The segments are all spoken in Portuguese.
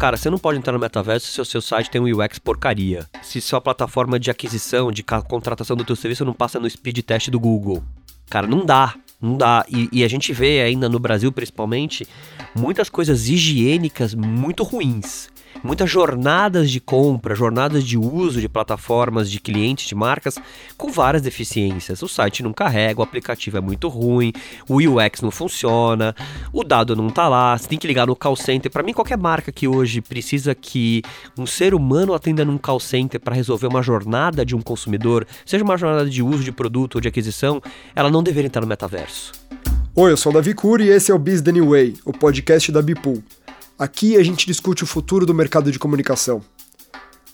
Cara, você não pode entrar no metaverso se o seu site tem um UX porcaria. Se sua plataforma de aquisição, de contratação do teu serviço não passa no speed test do Google. Cara, não dá. Não dá. E, e, a gente vê ainda no Brasil, principalmente, muitas coisas higiênicas muito ruins muitas jornadas de compra, jornadas de uso de plataformas de clientes, de marcas, com várias deficiências. O site não carrega, o aplicativo é muito ruim, o UX não funciona, o dado não tá lá, você tem que ligar no call center. Para mim, qualquer marca que hoje precisa que um ser humano atenda num call center para resolver uma jornada de um consumidor, seja uma jornada de uso de produto ou de aquisição, ela não deveria estar no metaverso. Oi, eu sou o Davi Cury e esse é o Biz The New Way, o podcast da Bipool. Aqui a gente discute o futuro do mercado de comunicação.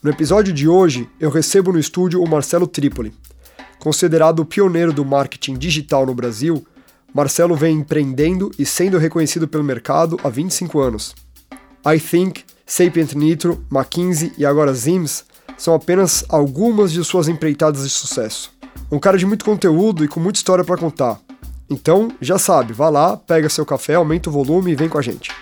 No episódio de hoje, eu recebo no estúdio o Marcelo Tripoli. Considerado o pioneiro do marketing digital no Brasil, Marcelo vem empreendendo e sendo reconhecido pelo mercado há 25 anos. I Think, Sapient Nitro, McKinsey e agora Zims são apenas algumas de suas empreitadas de sucesso. Um cara de muito conteúdo e com muita história para contar. Então, já sabe, vá lá, pega seu café, aumenta o volume e vem com a gente.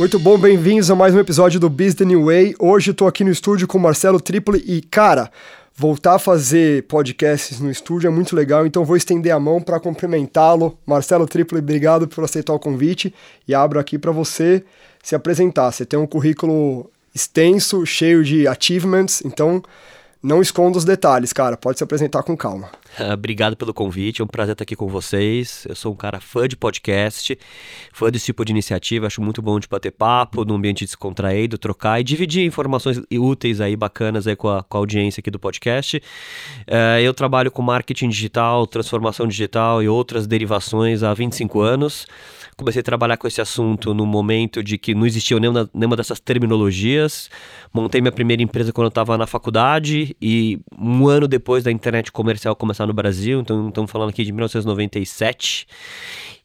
Muito bom, bem-vindos a mais um episódio do Business New Way. Hoje eu aqui no estúdio com o Marcelo Tripoli e, cara, voltar a fazer podcasts no estúdio é muito legal, então vou estender a mão para cumprimentá-lo. Marcelo Tripoli, obrigado por aceitar o convite e abro aqui para você se apresentar. Você tem um currículo extenso, cheio de achievements, então não esconda os detalhes, cara. Pode se apresentar com calma. Obrigado pelo convite, é um prazer estar aqui com vocês. Eu sou um cara fã de podcast, fã desse tipo de iniciativa. Acho muito bom de bater papo, num ambiente descontraído, trocar e dividir informações úteis aí, bacanas aí com a, com a audiência aqui do podcast. Uh, eu trabalho com marketing digital, transformação digital e outras derivações há 25 anos comecei a trabalhar com esse assunto no momento de que não existia nenhuma, nenhuma dessas terminologias. Montei minha primeira empresa quando eu estava na faculdade e um ano depois da internet comercial começar no Brasil, então estamos falando aqui de 1997.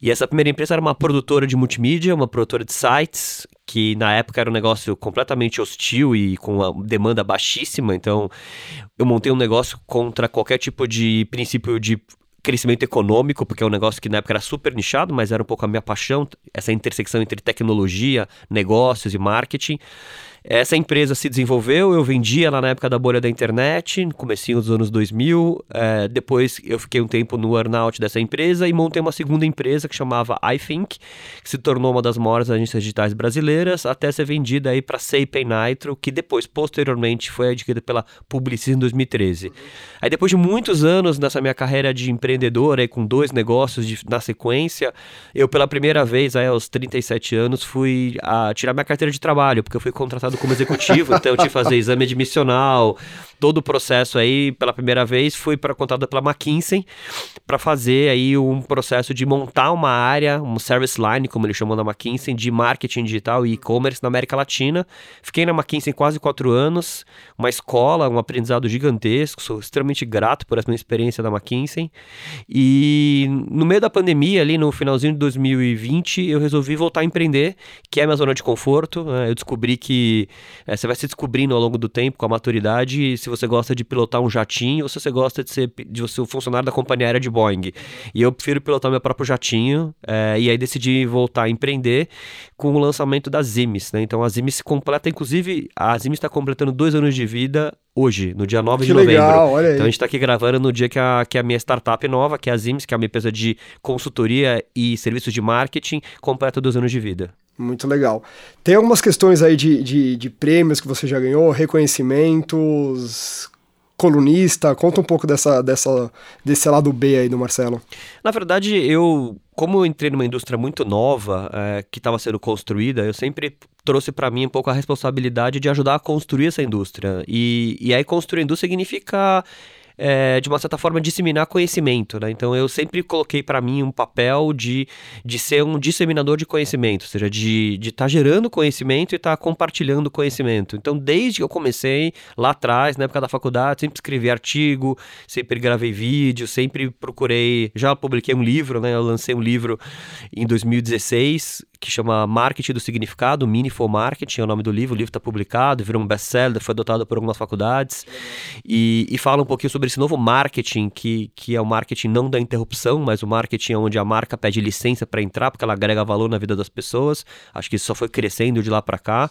E essa primeira empresa era uma produtora de multimídia, uma produtora de sites, que na época era um negócio completamente hostil e com uma demanda baixíssima. Então, eu montei um negócio contra qualquer tipo de princípio de crescimento econômico, porque é um negócio que na época era super nichado, mas era um pouco a minha paixão, essa intersecção entre tecnologia, negócios e marketing. Essa empresa se desenvolveu, eu vendi ela na época da bolha da internet, no comecinho dos anos 2000. É, depois eu fiquei um tempo no earnout dessa empresa e montei uma segunda empresa que chamava iThink, que se tornou uma das maiores agências digitais brasileiras, até ser vendida aí para Sapien Nitro, que depois, posteriormente, foi adquirida pela Publicis em 2013. Aí depois de muitos anos nessa minha carreira de empreendedor, aí, com dois negócios de, na sequência, eu pela primeira vez, aí, aos 37 anos, fui a tirar minha carteira de trabalho, porque eu fui contratado como executivo, então eu tive que fazer exame admissional, todo o processo aí, pela primeira vez, fui para contada pela McKinsey para fazer aí um processo de montar uma área, um service line, como eles chamam na McKinsey, de marketing digital e e-commerce na América Latina. Fiquei na McKinsey quase quatro anos, uma escola, um aprendizado gigantesco, sou extremamente grato por essa minha experiência da McKinsey. E no meio da pandemia, ali no finalzinho de 2020, eu resolvi voltar a empreender, que é a minha zona de conforto. Né? Eu descobri que é, você vai se descobrindo ao longo do tempo, com a maturidade, se você gosta de pilotar um jatinho ou se você gosta de ser, de ser o funcionário da companhia aérea de Boeing. E eu prefiro pilotar meu próprio jatinho, é, e aí decidi voltar a empreender com o lançamento da Zimis, né? Então a Zimis se completa, inclusive, a Zimis está completando dois anos de vida hoje, no dia 9 que de novembro. Legal, olha aí. Então a gente está aqui gravando no dia que a, que a minha startup nova, que é a Zimis, que é uma empresa de consultoria e serviços de marketing, completa dois anos de vida. Muito legal. Tem algumas questões aí de, de, de prêmios que você já ganhou, reconhecimentos, colunista? Conta um pouco dessa, dessa, desse lado B aí do Marcelo. Na verdade, eu, como eu entrei numa indústria muito nova, é, que estava sendo construída, eu sempre trouxe para mim um pouco a responsabilidade de ajudar a construir essa indústria. E, e aí construir a indústria significa é, de uma certa forma, disseminar conhecimento, né? Então eu sempre coloquei para mim um papel de, de ser um disseminador de conhecimento, ou seja, de estar tá gerando conhecimento e estar tá compartilhando conhecimento. Então, desde que eu comecei lá atrás, na época da faculdade, sempre escrevi artigo, sempre gravei vídeo, sempre procurei. Já publiquei um livro, né? Eu lancei um livro em 2016 que chama Marketing do Significado, Meaningful Marketing, é o nome do livro. O livro está publicado, virou um best-seller, foi adotado por algumas faculdades. E, e, fala um pouquinho sobre esse novo marketing, que, que é o marketing não da interrupção, mas o marketing onde a marca pede licença para entrar, porque ela agrega valor na vida das pessoas. Acho que isso só foi crescendo de lá para cá.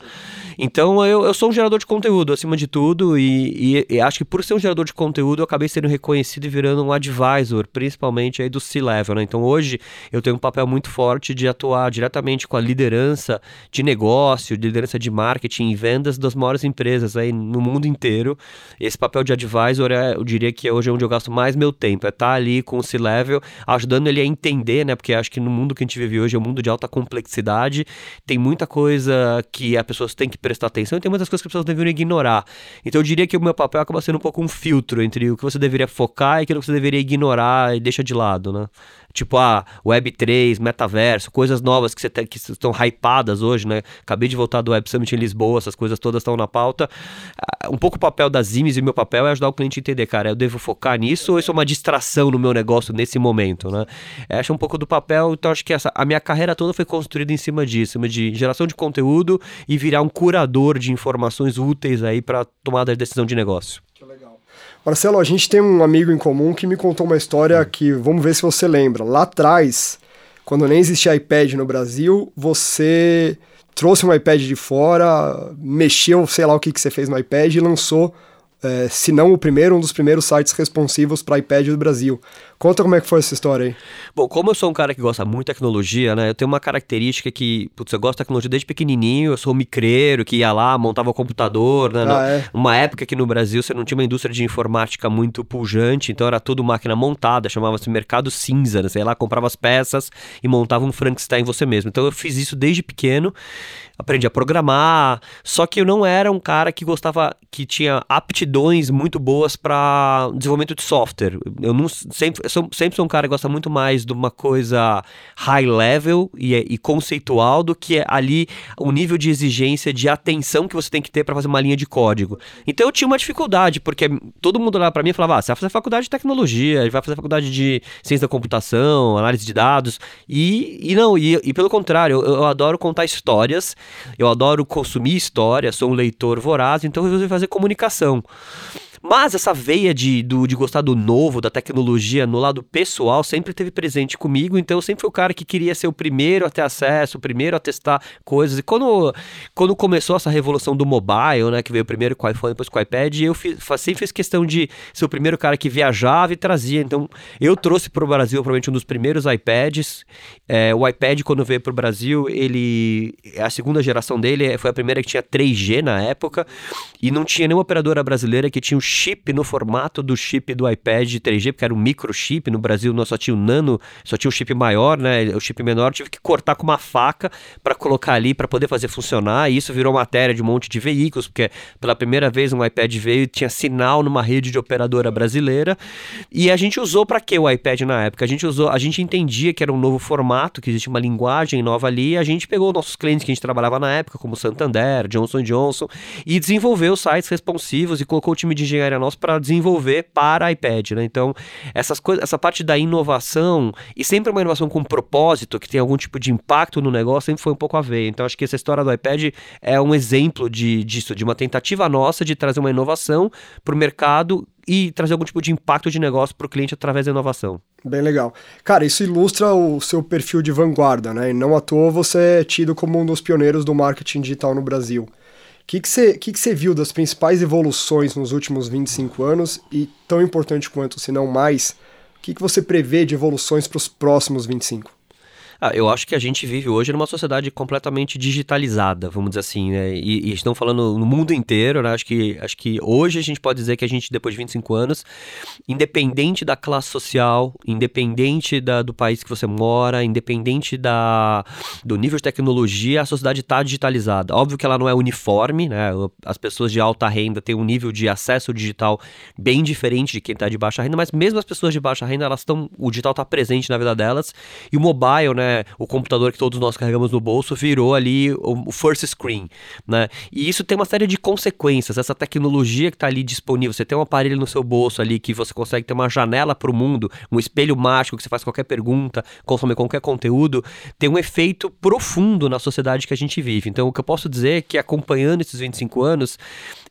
Então, eu, eu sou um gerador de conteúdo, acima de tudo, e, e, e acho que por ser um gerador de conteúdo, eu acabei sendo reconhecido e virando um advisor, principalmente aí do C-Level, né? Então, hoje, eu tenho um papel muito forte de atuar diretamente com a liderança de negócio, de liderança de marketing e vendas das maiores empresas aí no mundo inteiro. Esse papel de advisor, é, eu diria que hoje é onde eu gasto mais meu tempo, é estar tá ali com o C-Level, ajudando ele a entender, né? Porque acho que no mundo que a gente vive hoje é um mundo de alta complexidade, tem muita coisa que as pessoas têm que prestar atenção e tem muitas coisas que as pessoas deveriam ignorar. Então eu diria que o meu papel acaba sendo um pouco um filtro entre o que você deveria focar e aquilo que você deveria ignorar e deixa de lado, né? Tipo, a ah, Web3, metaverso, coisas novas que, você tem, que estão hypadas hoje, né? Acabei de voltar do Web Summit em Lisboa, essas coisas todas estão na pauta. Ah, um pouco o papel das IMES e o meu papel é ajudar o cliente a entender, cara, eu devo focar nisso ou isso é uma distração no meu negócio nesse momento, né? Eu acho um pouco do papel, então acho que essa, a minha carreira toda foi construída em cima disso, em cima de geração de conteúdo e virar um curador de informações úteis aí para tomada de decisão de negócio. Marcelo, a gente tem um amigo em comum que me contou uma história que vamos ver se você lembra. Lá atrás, quando nem existia iPad no Brasil, você trouxe um iPad de fora, mexeu, sei lá o que, que você fez no iPad e lançou é, se não o primeiro, um dos primeiros sites responsivos para iPad do Brasil. Conta como é que foi essa história aí. Bom, como eu sou um cara que gosta muito de tecnologia, né? Eu tenho uma característica que, putz, eu gosto de tecnologia desde pequenininho, eu sou um micreiro que ia lá, montava o computador, né? Ah, é? Uma época que no Brasil você não tinha uma indústria de informática muito pujante, então era tudo máquina montada, chamava-se mercado cinza, né? Sei lá, comprava as peças e montava um Frankenstein você mesmo. Então eu fiz isso desde pequeno aprendi a programar, só que eu não era um cara que gostava, que tinha aptidões muito boas para desenvolvimento de software. Eu não sempre, sou, sempre sou um cara que gosta muito mais de uma coisa high level e, e conceitual do que ali o nível de exigência de atenção que você tem que ter para fazer uma linha de código. Então eu tinha uma dificuldade, porque todo mundo olhava para mim e falava: ah, você vai fazer faculdade de tecnologia, vai fazer faculdade de ciência da computação, análise de dados. E, e não, e, e pelo contrário, eu, eu adoro contar histórias eu adoro consumir história, sou um leitor voraz, então eu resolvi fazer comunicação. Mas essa veia de, do, de gostar do novo, da tecnologia no lado pessoal sempre teve presente comigo, então eu sempre fui o cara que queria ser o primeiro a ter acesso, o primeiro a testar coisas. E quando, quando começou essa revolução do mobile, né, que veio primeiro com o iPhone, depois com o iPad, eu fiz, sempre fiz questão de ser o primeiro cara que viajava e trazia. Então eu trouxe para o Brasil provavelmente um dos primeiros iPads. É, o iPad, quando veio para o Brasil, ele. A segunda geração dele foi a primeira que tinha 3G na época e não tinha nenhuma operadora brasileira que tinha o chip no formato do chip do iPad 3G, porque era um microchip. No Brasil nós só tinha o nano, só tinha o chip maior, né? O chip menor tive que cortar com uma faca para colocar ali para poder fazer funcionar. E isso virou matéria de um monte de veículos, porque pela primeira vez um iPad veio e tinha sinal numa rede de operadora brasileira. E a gente usou para que o iPad na época? A gente usou, a gente entendia que era um novo formato, que existia uma linguagem nova ali. E a gente pegou nossos clientes que a gente trabalhava na época, como Santander, Johnson Johnson, e desenvolveu sites responsivos e colocou o time de engenharia engenharia nossa para desenvolver para iPad, né? Então, essas coisas, essa parte da inovação, e sempre uma inovação com propósito, que tem algum tipo de impacto no negócio, sempre foi um pouco a ver. Então, acho que essa história do iPad é um exemplo de, disso, de uma tentativa nossa de trazer uma inovação para o mercado e trazer algum tipo de impacto de negócio para o cliente através da inovação. Bem legal. Cara, isso ilustra o seu perfil de vanguarda, né? E não à toa você é tido como um dos pioneiros do marketing digital no Brasil. O que, que, você, que, que você viu das principais evoluções nos últimos 25 anos e, tão importante quanto, se não mais, o que, que você prevê de evoluções para os próximos 25? Ah, eu acho que a gente vive hoje numa sociedade completamente digitalizada, vamos dizer assim, né? E, e estão falando no mundo inteiro, né? Acho que, acho que hoje a gente pode dizer que a gente, depois de 25 anos, independente da classe social, independente da, do país que você mora, independente da, do nível de tecnologia, a sociedade está digitalizada. Óbvio que ela não é uniforme, né? As pessoas de alta renda têm um nível de acesso digital bem diferente de quem está de baixa renda, mas mesmo as pessoas de baixa renda, elas estão, o digital está presente na vida delas e o mobile, né? Né? O computador que todos nós carregamos no bolso virou ali o, o first screen, né? E isso tem uma série de consequências. Essa tecnologia que está ali disponível, você tem um aparelho no seu bolso ali que você consegue ter uma janela para o mundo, um espelho mágico que você faz qualquer pergunta, consome qualquer conteúdo, tem um efeito profundo na sociedade que a gente vive. Então, o que eu posso dizer é que acompanhando esses 25 anos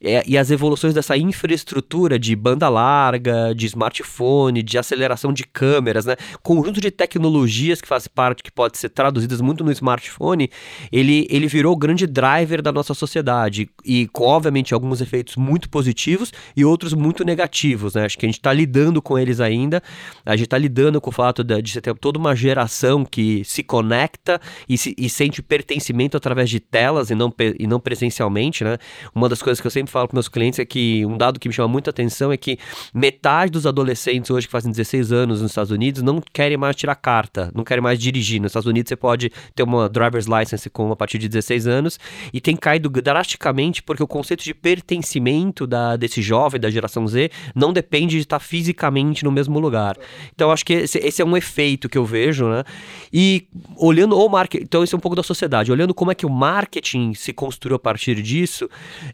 é, e as evoluções dessa infraestrutura de banda larga, de smartphone, de aceleração de câmeras, né? Conjunto de tecnologias que faz parte, que pode ser traduzidas muito no smartphone, ele, ele virou o grande driver da nossa sociedade. E com, obviamente, alguns efeitos muito positivos e outros muito negativos, né? Acho que a gente está lidando com eles ainda. A gente está lidando com o fato de, de você ter toda uma geração que se conecta e, se, e sente pertencimento através de telas e não, e não presencialmente, né? Uma das coisas que eu sempre falo para meus clientes é que um dado que me chama muita atenção é que metade dos adolescentes hoje que fazem 16 anos nos Estados Unidos não querem mais tirar carta, não querem mais dirigir. Nos Estados Unidos você pode ter uma driver's license com a partir de 16 anos e tem caído drasticamente porque o conceito de pertencimento da, desse jovem, da geração Z, não depende de estar fisicamente no mesmo lugar. Então acho que esse, esse é um efeito que eu vejo, né? E olhando o marketing, então esse é um pouco da sociedade, olhando como é que o marketing se construiu a partir disso,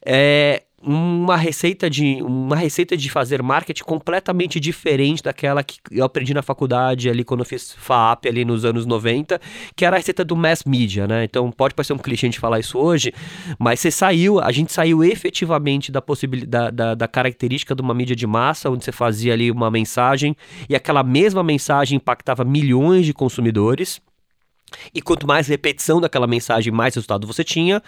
é, uma receita de uma receita de fazer marketing completamente diferente daquela que eu aprendi na faculdade ali quando eu fiz FAP ali nos anos 90, que era a receita do mass media, né? Então pode parecer um clichê gente falar isso hoje, mas você saiu, a gente saiu efetivamente da possibilidade da, da característica de uma mídia de massa, onde você fazia ali uma mensagem e aquela mesma mensagem impactava milhões de consumidores e quanto mais repetição daquela mensagem, mais resultado você tinha,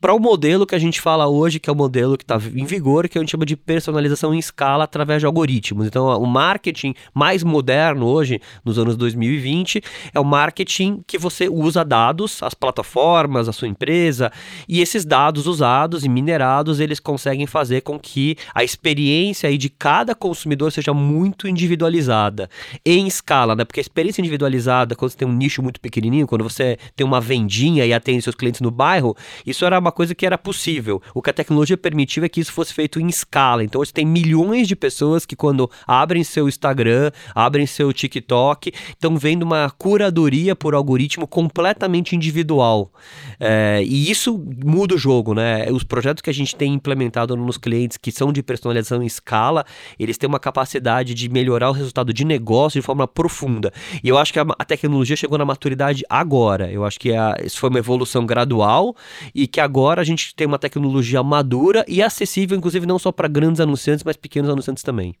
para o modelo que a gente fala hoje, que é o modelo que está em vigor, que a gente chama de personalização em escala através de algoritmos. Então, o marketing mais moderno hoje, nos anos 2020, é o marketing que você usa dados, as plataformas, a sua empresa, e esses dados usados e minerados, eles conseguem fazer com que a experiência aí de cada consumidor seja muito individualizada, em escala, né? Porque a experiência individualizada, quando você tem um nicho muito pequenininho, quando você tem uma vendinha e atende seus clientes no bairro, isso era uma coisa que era possível. O que a tecnologia permitiu é que isso fosse feito em escala. Então você tem milhões de pessoas que quando abrem seu Instagram, abrem seu TikTok, estão vendo uma curadoria por algoritmo completamente individual. É, e isso muda o jogo, né? Os projetos que a gente tem implementado nos clientes que são de personalização em escala, eles têm uma capacidade de melhorar o resultado de negócio de forma profunda. E eu acho que a, a tecnologia chegou na maturidade agora. Eu acho que a, isso foi uma evolução gradual e que agora a gente tem uma tecnologia madura e acessível, inclusive, não só para grandes anunciantes, mas pequenos anunciantes também.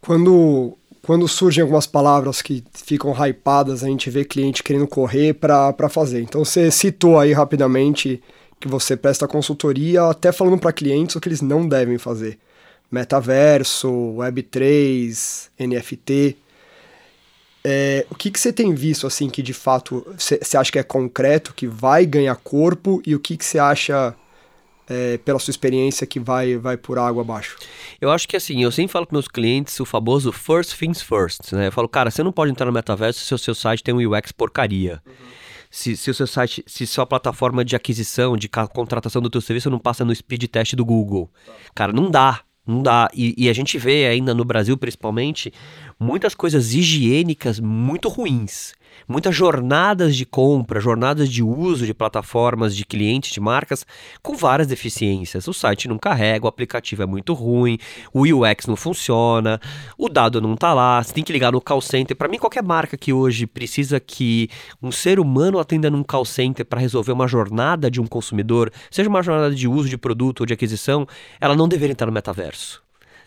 Quando, quando surgem algumas palavras que ficam hypadas, a gente vê cliente querendo correr para fazer. Então você citou aí rapidamente que você presta consultoria até falando para clientes o que eles não devem fazer. Metaverso, Web3, NFT. É, o que, que você tem visto, assim, que de fato você acha que é concreto, que vai ganhar corpo, e o que, que você acha, é, pela sua experiência, que vai, vai por água abaixo? Eu acho que assim, eu sempre falo para meus clientes o famoso first things first, né? Eu falo, cara, você não pode entrar no metaverso se o seu site tem um UX porcaria. Uhum. Se, se o seu site, se sua plataforma de aquisição, de contratação do teu serviço não passa no speed test do Google. Cara, não dá. Não dá. E, e, a gente vê ainda no Brasil, principalmente, muitas coisas higiênicas muito ruins muitas jornadas de compra, jornadas de uso de plataformas de clientes, de marcas, com várias deficiências. O site não carrega, o aplicativo é muito ruim, o UX não funciona, o dado não está lá, você tem que ligar no call center. Para mim, qualquer marca que hoje precisa que um ser humano atenda num call center para resolver uma jornada de um consumidor, seja uma jornada de uso de produto ou de aquisição, ela não deveria estar no metaverso.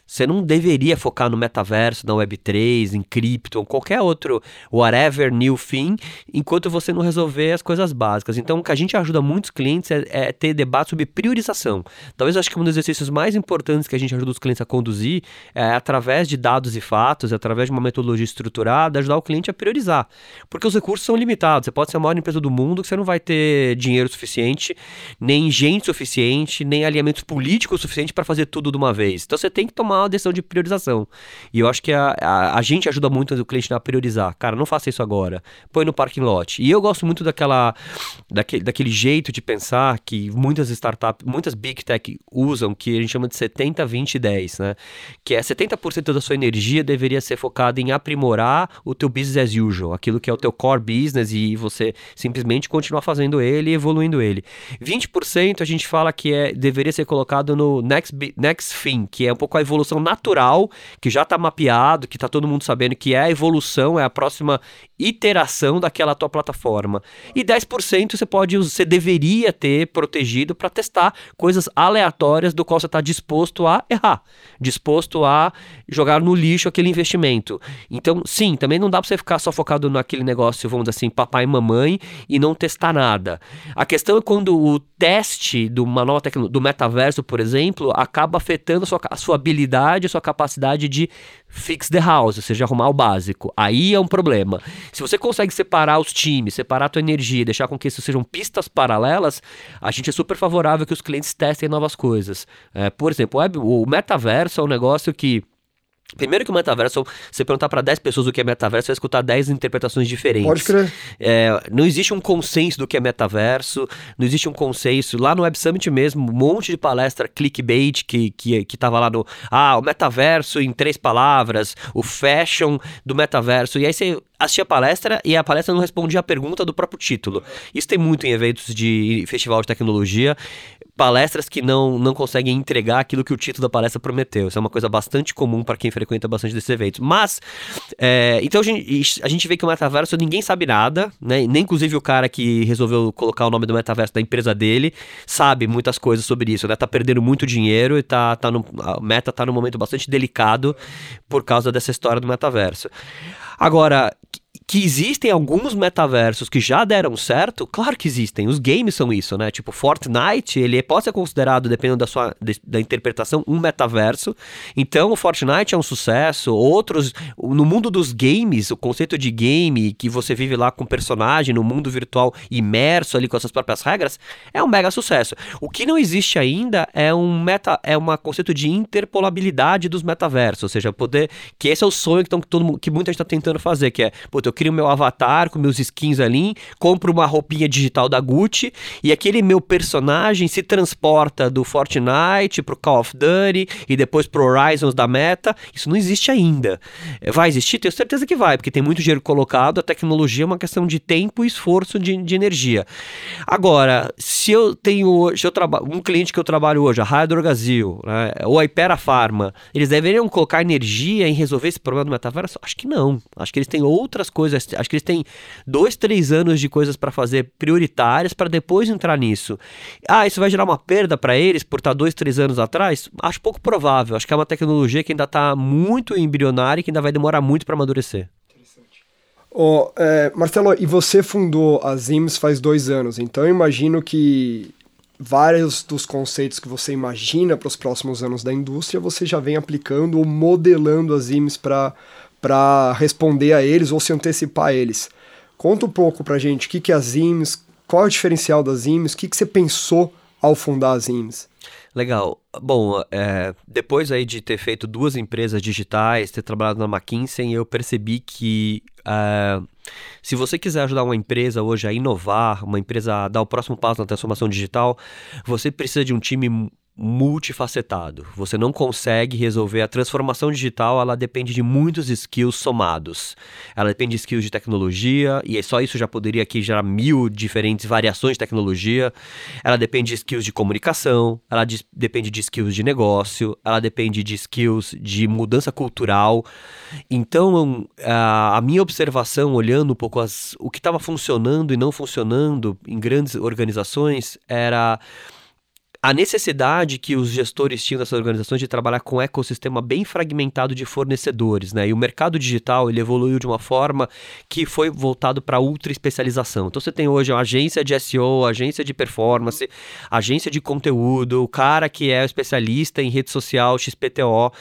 Você não deveria focar no metaverso, na Web3, em cripto, qualquer outro whatever new thing, enquanto você não resolver as coisas básicas. Então, o que a gente ajuda muitos clientes é, é ter debate sobre priorização. Talvez eu acho que um dos exercícios mais importantes que a gente ajuda os clientes a conduzir é através de dados e fatos, através de uma metodologia estruturada, ajudar o cliente a priorizar. Porque os recursos são limitados. Você pode ser a maior empresa do mundo que você não vai ter dinheiro suficiente, nem gente suficiente, nem alinhamento político suficiente para fazer tudo de uma vez. Então, você tem que tomar uma decisão de priorização. E eu acho que a, a, a gente ajuda muito o cliente a priorizar. Cara, não faça isso agora. Põe no parking lot. E eu gosto muito daquela, daquele, daquele jeito de pensar que muitas startups, muitas big tech usam, que a gente chama de 70, 20 10, né? Que é 70% da sua energia deveria ser focada em aprimorar o teu business as usual, aquilo que é o teu core business e você simplesmente continuar fazendo ele e evoluindo ele. 20% a gente fala que é deveria ser colocado no next, next thing, que é um pouco a evolução natural, que já está mapeado, que está todo mundo sabendo que é a evolução, é a próxima iteração daquela tua plataforma. E 10% você pode, você deveria ter protegido para testar coisas aleatórias do qual você está disposto a errar, disposto a jogar no lixo aquele investimento. Então, sim, também não dá para você ficar só focado naquele negócio, vamos dizer assim, papai e mamãe e não testar nada. A questão é quando o teste de uma nova do metaverso, por exemplo, acaba afetando a sua, a sua habilidade, a sua capacidade de fix the house, ou seja, arrumar o básico. Aí é um problema. Se você consegue separar os times, separar a tua energia, deixar com que isso sejam pistas paralelas, a gente é super favorável que os clientes testem novas coisas. É, por exemplo, o metaverso é um negócio que Primeiro que o metaverso, você perguntar para 10 pessoas o que é metaverso, você vai escutar 10 interpretações diferentes. Pode crer. É, não existe um consenso do que é metaverso, não existe um consenso. Lá no Web Summit mesmo, um monte de palestra clickbait que, que, que tava lá no. Ah, o metaverso em três palavras, o fashion do metaverso. E aí você assistia a palestra e a palestra não respondia a pergunta do próprio título. Isso tem muito em eventos de festival de tecnologia palestras que não, não conseguem entregar aquilo que o título da palestra prometeu. Isso é uma coisa bastante comum para quem frequenta bastante desses eventos. Mas, é, então a gente, a gente vê que o metaverso ninguém sabe nada, né? Nem inclusive o cara que resolveu colocar o nome do metaverso da empresa dele sabe muitas coisas sobre isso, né? Tá perdendo muito dinheiro e tá, tá no, a meta tá num momento bastante delicado por causa dessa história do metaverso. Agora, que existem alguns metaversos que já deram certo, claro que existem. Os games são isso, né? Tipo, Fortnite, ele pode ser considerado, dependendo da sua de, da interpretação, um metaverso. Então, o Fortnite é um sucesso. Outros, no mundo dos games, o conceito de game, que você vive lá com personagem no mundo virtual imerso ali com as suas próprias regras, é um mega sucesso. O que não existe ainda é um meta, é um conceito de interpolabilidade dos metaversos, ou seja, poder que esse é o sonho que, tão, que, todo, que muita gente está tentando fazer, que é, eu crio meu avatar com meus skins ali, compro uma roupinha digital da Gucci e aquele meu personagem se transporta do Fortnite pro Call of Duty e depois pro Horizons da Meta. Isso não existe ainda. É, vai existir? Tenho certeza que vai, porque tem muito dinheiro colocado, a tecnologia é uma questão de tempo e esforço de, de energia. Agora, se eu tenho hoje, eu trabalho, um cliente que eu trabalho hoje, a Raio Brasil, né, ou a Ipera Pharma, eles deveriam colocar energia em resolver esse problema do metaverso? Acho que não. Acho que eles têm outras coisas coisas. Acho que eles têm dois, três anos de coisas para fazer prioritárias para depois entrar nisso. Ah, isso vai gerar uma perda para eles por estar tá dois, três anos atrás? Acho pouco provável. Acho que é uma tecnologia que ainda está muito embrionária e que ainda vai demorar muito para amadurecer. Oh, é, Marcelo, e você fundou a Zims faz dois anos, então eu imagino que vários dos conceitos que você imagina para os próximos anos da indústria você já vem aplicando ou modelando as Zims para para responder a eles ou se antecipar a eles. Conta um pouco para gente o que, que é a Zims, qual é o diferencial das Zims, o que, que você pensou ao fundar a Zims. Legal. Bom, é, depois aí de ter feito duas empresas digitais, ter trabalhado na McKinsey, eu percebi que é, se você quiser ajudar uma empresa hoje a inovar, uma empresa a dar o próximo passo na transformação digital, você precisa de um time multifacetado. Você não consegue resolver a transformação digital, ela depende de muitos skills somados. Ela depende de skills de tecnologia, e só isso já poderia aqui gerar mil diferentes variações de tecnologia. Ela depende de skills de comunicação, ela de, depende de skills de negócio, ela depende de skills de mudança cultural. Então, a, a minha observação, olhando um pouco as, o que estava funcionando e não funcionando em grandes organizações, era a necessidade que os gestores tinham dessas organizações de trabalhar com um ecossistema bem fragmentado de fornecedores, né? E o mercado digital ele evoluiu de uma forma que foi voltado para ultra especialização. Então você tem hoje uma agência de SEO, agência de performance, agência de conteúdo, o cara que é especialista em rede social, XPTO,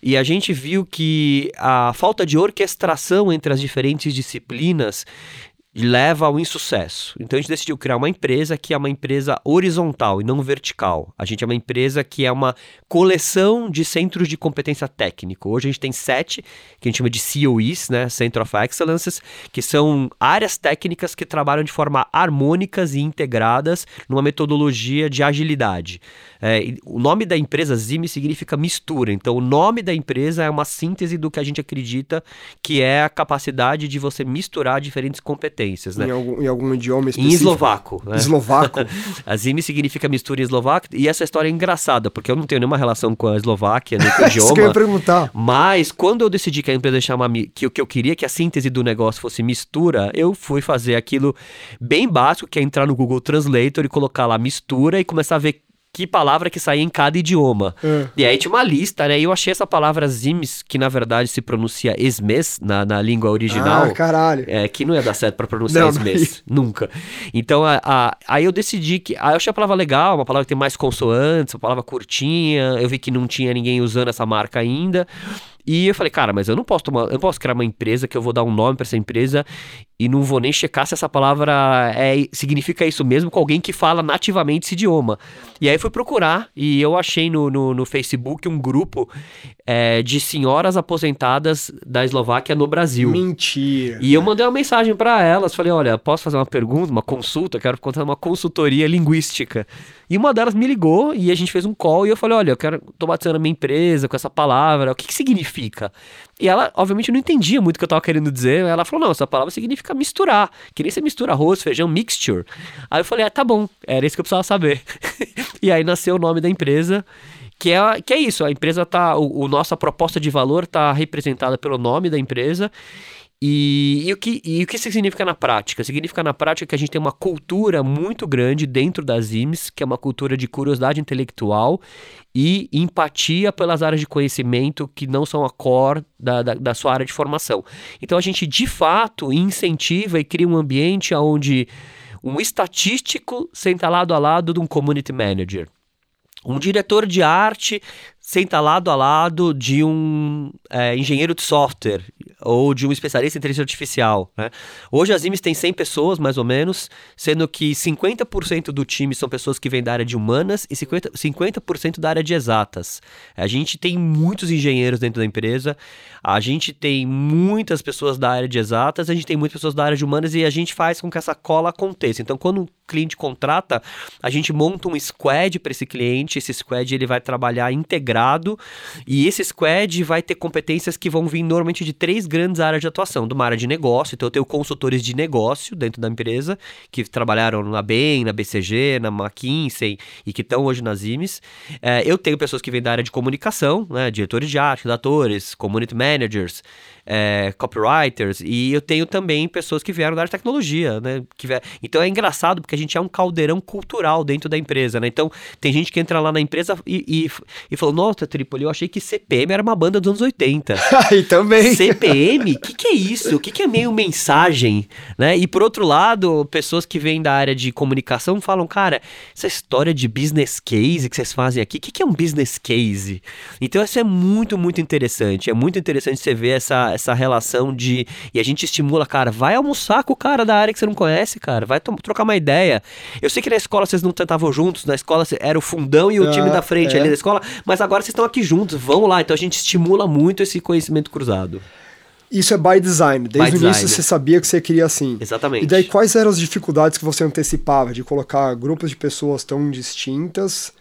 e a gente viu que a falta de orquestração entre as diferentes disciplinas leva ao insucesso. Então a gente decidiu criar uma empresa que é uma empresa horizontal e não vertical. A gente é uma empresa que é uma coleção de centros de competência técnico. Hoje a gente tem sete, que a gente chama de COEs, né, Center of Excellence, que são áreas técnicas que trabalham de forma harmônicas e integradas numa metodologia de agilidade. É, o nome da empresa Zime significa mistura. Então, o nome da empresa é uma síntese do que a gente acredita que é a capacidade de você misturar diferentes competências. Né? Em, algum, em algum idioma específico? Em eslovaco. Né? Eslovaco. a Zime significa mistura em eslovaco. E essa história é engraçada, porque eu não tenho nenhuma relação com a Eslováquia, nem com o idioma. Isso que eu ia perguntar. Mas, quando eu decidi que a empresa chama que o que eu queria que a síntese do negócio fosse mistura, eu fui fazer aquilo bem básico, que é entrar no Google Translator e colocar lá mistura e começar a ver que palavra que saía em cada idioma. É. E aí tinha uma lista, né? E eu achei essa palavra zimes, que na verdade se pronuncia esmes na, na língua original. Ah, caralho. É, que não ia dar certo para pronunciar não, esmes. Não. Nunca. Então, a, a, aí eu decidi que. Aí eu achei a palavra legal, uma palavra que tem mais consoantes, uma palavra curtinha. Eu vi que não tinha ninguém usando essa marca ainda. E eu falei, cara, mas eu não posso tomar, eu não posso criar uma empresa que eu vou dar um nome para essa empresa e não vou nem checar se essa palavra é, significa isso mesmo com alguém que fala nativamente esse idioma. E aí fui procurar e eu achei no, no, no Facebook um grupo é, de senhoras aposentadas da Eslováquia no Brasil. Mentira. E eu mandei uma mensagem para elas, falei, olha, posso fazer uma pergunta, uma consulta, quero contar uma consultoria linguística. E uma delas me ligou e a gente fez um call e eu falei, olha, eu quero, tô batendo a minha empresa com essa palavra, o que que significa? E ela, obviamente, não entendia muito o que eu tava querendo dizer. Ela falou: não, essa palavra significa misturar. Que nem você mistura arroz, feijão, mixture. Aí eu falei: ah, tá bom, era isso que eu precisava saber. e aí nasceu o nome da empresa. Que é, que é isso, a empresa tá. O, o nossa proposta de valor tá representada pelo nome da empresa. E, e, o que, e o que isso significa na prática? Significa na prática que a gente tem uma cultura muito grande dentro das IMES, que é uma cultura de curiosidade intelectual e empatia pelas áreas de conhecimento que não são a core da, da, da sua área de formação. Então a gente de fato incentiva e cria um ambiente onde um estatístico senta lado a lado de um community manager. Um diretor de arte senta lado a lado de um é, engenheiro de software ou de um especialista em inteligência artificial. Né? Hoje as IMES têm 100 pessoas, mais ou menos, sendo que 50% do time são pessoas que vêm da área de humanas e 50%, 50 da área de exatas. A gente tem muitos engenheiros dentro da empresa, a gente tem muitas pessoas da área de exatas, a gente tem muitas pessoas da área de humanas e a gente faz com que essa cola aconteça. Então, quando cliente contrata, a gente monta um squad para esse cliente, esse squad ele vai trabalhar integrado e esse squad vai ter competências que vão vir normalmente de três grandes áreas de atuação, de uma área de negócio, então eu tenho consultores de negócio dentro da empresa, que trabalharam na BEM, na BCG, na McKinsey e que estão hoje nas IMES. É, eu tenho pessoas que vêm da área de comunicação, né, diretores de arte, redatores, community managers, é, copywriters, e eu tenho também pessoas que vieram da área de tecnologia, né? Que vier... Então é engraçado porque a gente é um caldeirão cultural dentro da empresa, né? Então tem gente que entra lá na empresa e, e, e falou: Nossa, Tripoli, eu achei que CPM era uma banda dos anos 80. e também. CPM? O que, que é isso? O que, que é meio mensagem? Né? E por outro lado, pessoas que vêm da área de comunicação falam: Cara, essa história de business case que vocês fazem aqui, o que, que é um business case? Então isso é muito, muito interessante. É muito interessante você ver essa essa, relação de. E a gente estimula, cara, vai almoçar com o cara da área que você não conhece, cara. Vai trocar uma ideia. Eu sei que na escola vocês não estavam juntos, na escola era o fundão e o time da frente é. ali da escola, mas agora vocês estão aqui juntos, vão lá. Então a gente estimula muito esse conhecimento cruzado. Isso é by design. Desde by o início design. você sabia que você queria assim. Exatamente. E daí quais eram as dificuldades que você antecipava de colocar grupos de pessoas tão distintas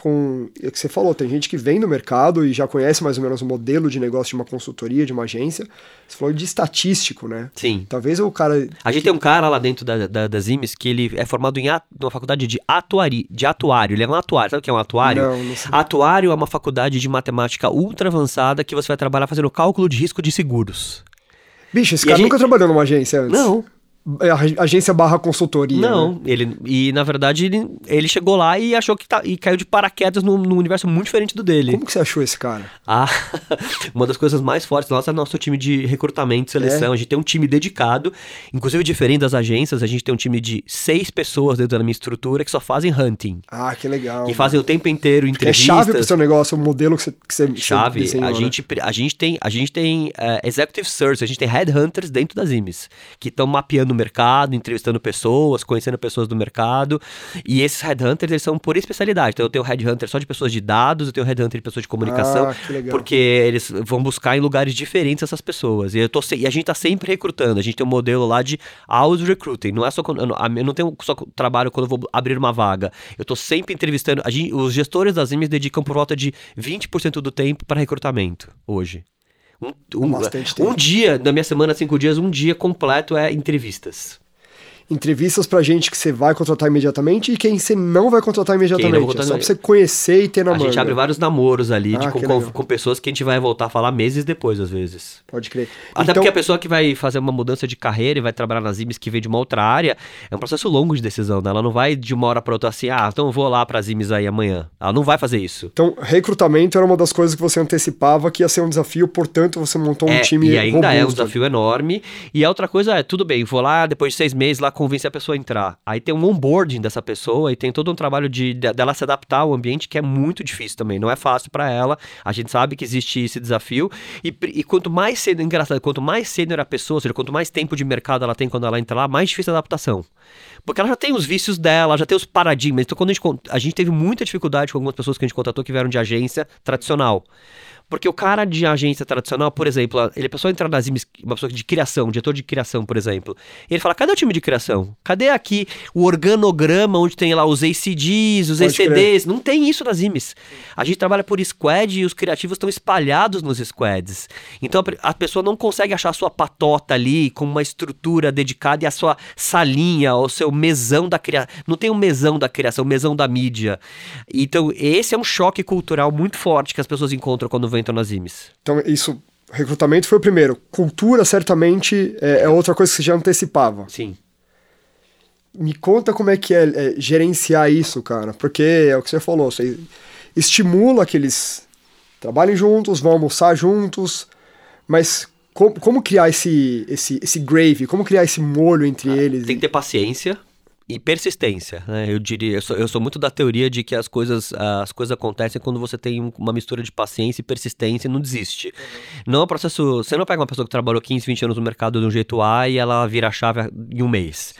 com. É o que você falou, tem gente que vem do mercado e já conhece mais ou menos o modelo de negócio de uma consultoria, de uma agência. Você falou de estatístico, né? Sim. Talvez o cara. A gente tem um cara lá dentro da, da, das IMES que ele é formado em numa faculdade de, atuari, de atuário. Ele é um atuário. Sabe o que é um atuário? Não, não sei. Atuário é uma faculdade de matemática ultra avançada que você vai trabalhar fazendo cálculo de risco de seguros. Bicho, esse e cara gente... nunca trabalhou numa agência antes. Não. Agência barra consultoria. Não, né? ele. E na verdade ele, ele chegou lá e achou que tá, e caiu de paraquedas num, num, universo muito diferente do dele. Como que você achou esse cara? Ah, uma das coisas mais fortes nossa é nosso time de recrutamento seleção. É. A gente tem um time dedicado, inclusive diferente das agências, a gente tem um time de seis pessoas dentro da minha estrutura que só fazem hunting. Ah, que legal. Que fazem o tempo inteiro é entrevistas. É chave pro seu negócio, o modelo que você, que você Chave. Desenhou, a, né? gente, a gente tem, a gente tem uh, executive search, a gente tem headhunters dentro das IMES, que estão mapeando mercado, entrevistando pessoas, conhecendo pessoas do mercado. E esses headhunters, eles são por especialidade. Então eu tenho headhunter só de pessoas de dados, eu tenho headhunter de pessoas de comunicação, Ah, porque eles vão buscar em lugares diferentes essas pessoas. E, eu tô e a gente tá sempre recrutando. A gente tem um modelo lá de always recruiting. Não é só quando, eu não- tenho só trabalho quando eu vou abrir uma vaga. Eu tô sempre entrevistando. A gente- os gestores das IMES dedicam por volta de 20% do tempo para recrutamento hoje. Um, um, um dia, na minha semana, cinco dias, um dia completo é entrevistas. Entrevistas pra gente que você vai contratar imediatamente e quem você não vai contratar imediatamente. vou é contratar só pra você conhecer e ter na a manga. gente abre vários namoros ali de- Ah, com, que com, legal. com pessoas que a gente vai voltar a falar meses depois, às vezes. Pode crer. Até então, porque a pessoa que vai fazer uma mudança de carreira e vai trabalhar nas IMES que vem de uma outra área, é um processo longo de decisão, né? Ela não vai de uma hora para outra assim, ah, então eu vou lá para as IMES aí amanhã. Ela não vai fazer isso. Então, recrutamento era uma das coisas que você antecipava que ia ser um desafio, portanto, você montou um É, time e ainda é um robusto. desafio enorme. E a outra coisa é, tudo bem, vou lá depois de seis meses lá convencer a pessoa a entrar. Aí tem um onboarding dessa pessoa e tem todo um trabalho de, de- dela se adaptar ao ambiente que é muito difícil também. Não é fácil para ela. A gente sabe que existe esse desafio. E, e quanto mais cedo, engraçado, quanto mais sênior a pessoa, ou seja, quanto mais tempo de mercado ela tem quando ela entra lá, mais difícil a adaptação. Porque ela já tem os vícios dela, já tem os paradigmas. Então, quando a gente, a gente teve muita dificuldade com algumas pessoas que a gente contratou que vieram de agência tradicional. Porque o cara de agência tradicional, por exemplo, ele é pessoa entrar nas uma pessoa de criação, diretor de criação, por exemplo. Ele fala: cadê o time de criação? Cadê aqui o organograma onde tem lá os ACDs, os Pode crer. ECDs? Não tem isso nas IMES. A gente trabalha por squad e os criativos estão espalhados nos squads. Então a pe- a pessoa não consegue achar a sua patota ali com uma estrutura dedicada e a sua salinha, o seu mesão da criação. Não tem um mesão da criação, um mesão da mídia. Então, esse é um choque cultural muito forte que as pessoas encontram quando vão entrar nas IMES. Então, isso, recrutamento foi o primeiro. Cultura, certamente, é, é outra coisa que você já antecipava. Sim. Me conta como é que é, é, gerenciar isso, cara. Porque é o que você falou, você estimula que eles trabalhem juntos, vão almoçar juntos, mas como, como criar esse, esse, esse gravy, como criar esse molho entre eles? Tem que ter paciência e persistência, né? Eu diria, eu sou, eu sou muito da teoria de que as coisas, as coisas acontecem quando você tem um- uma mistura de paciência e persistência e não desiste. Não é um processo, você não pega uma pessoa que trabalhou 15, 20 anos no mercado de um jeito A e ela vira a chave em um mês.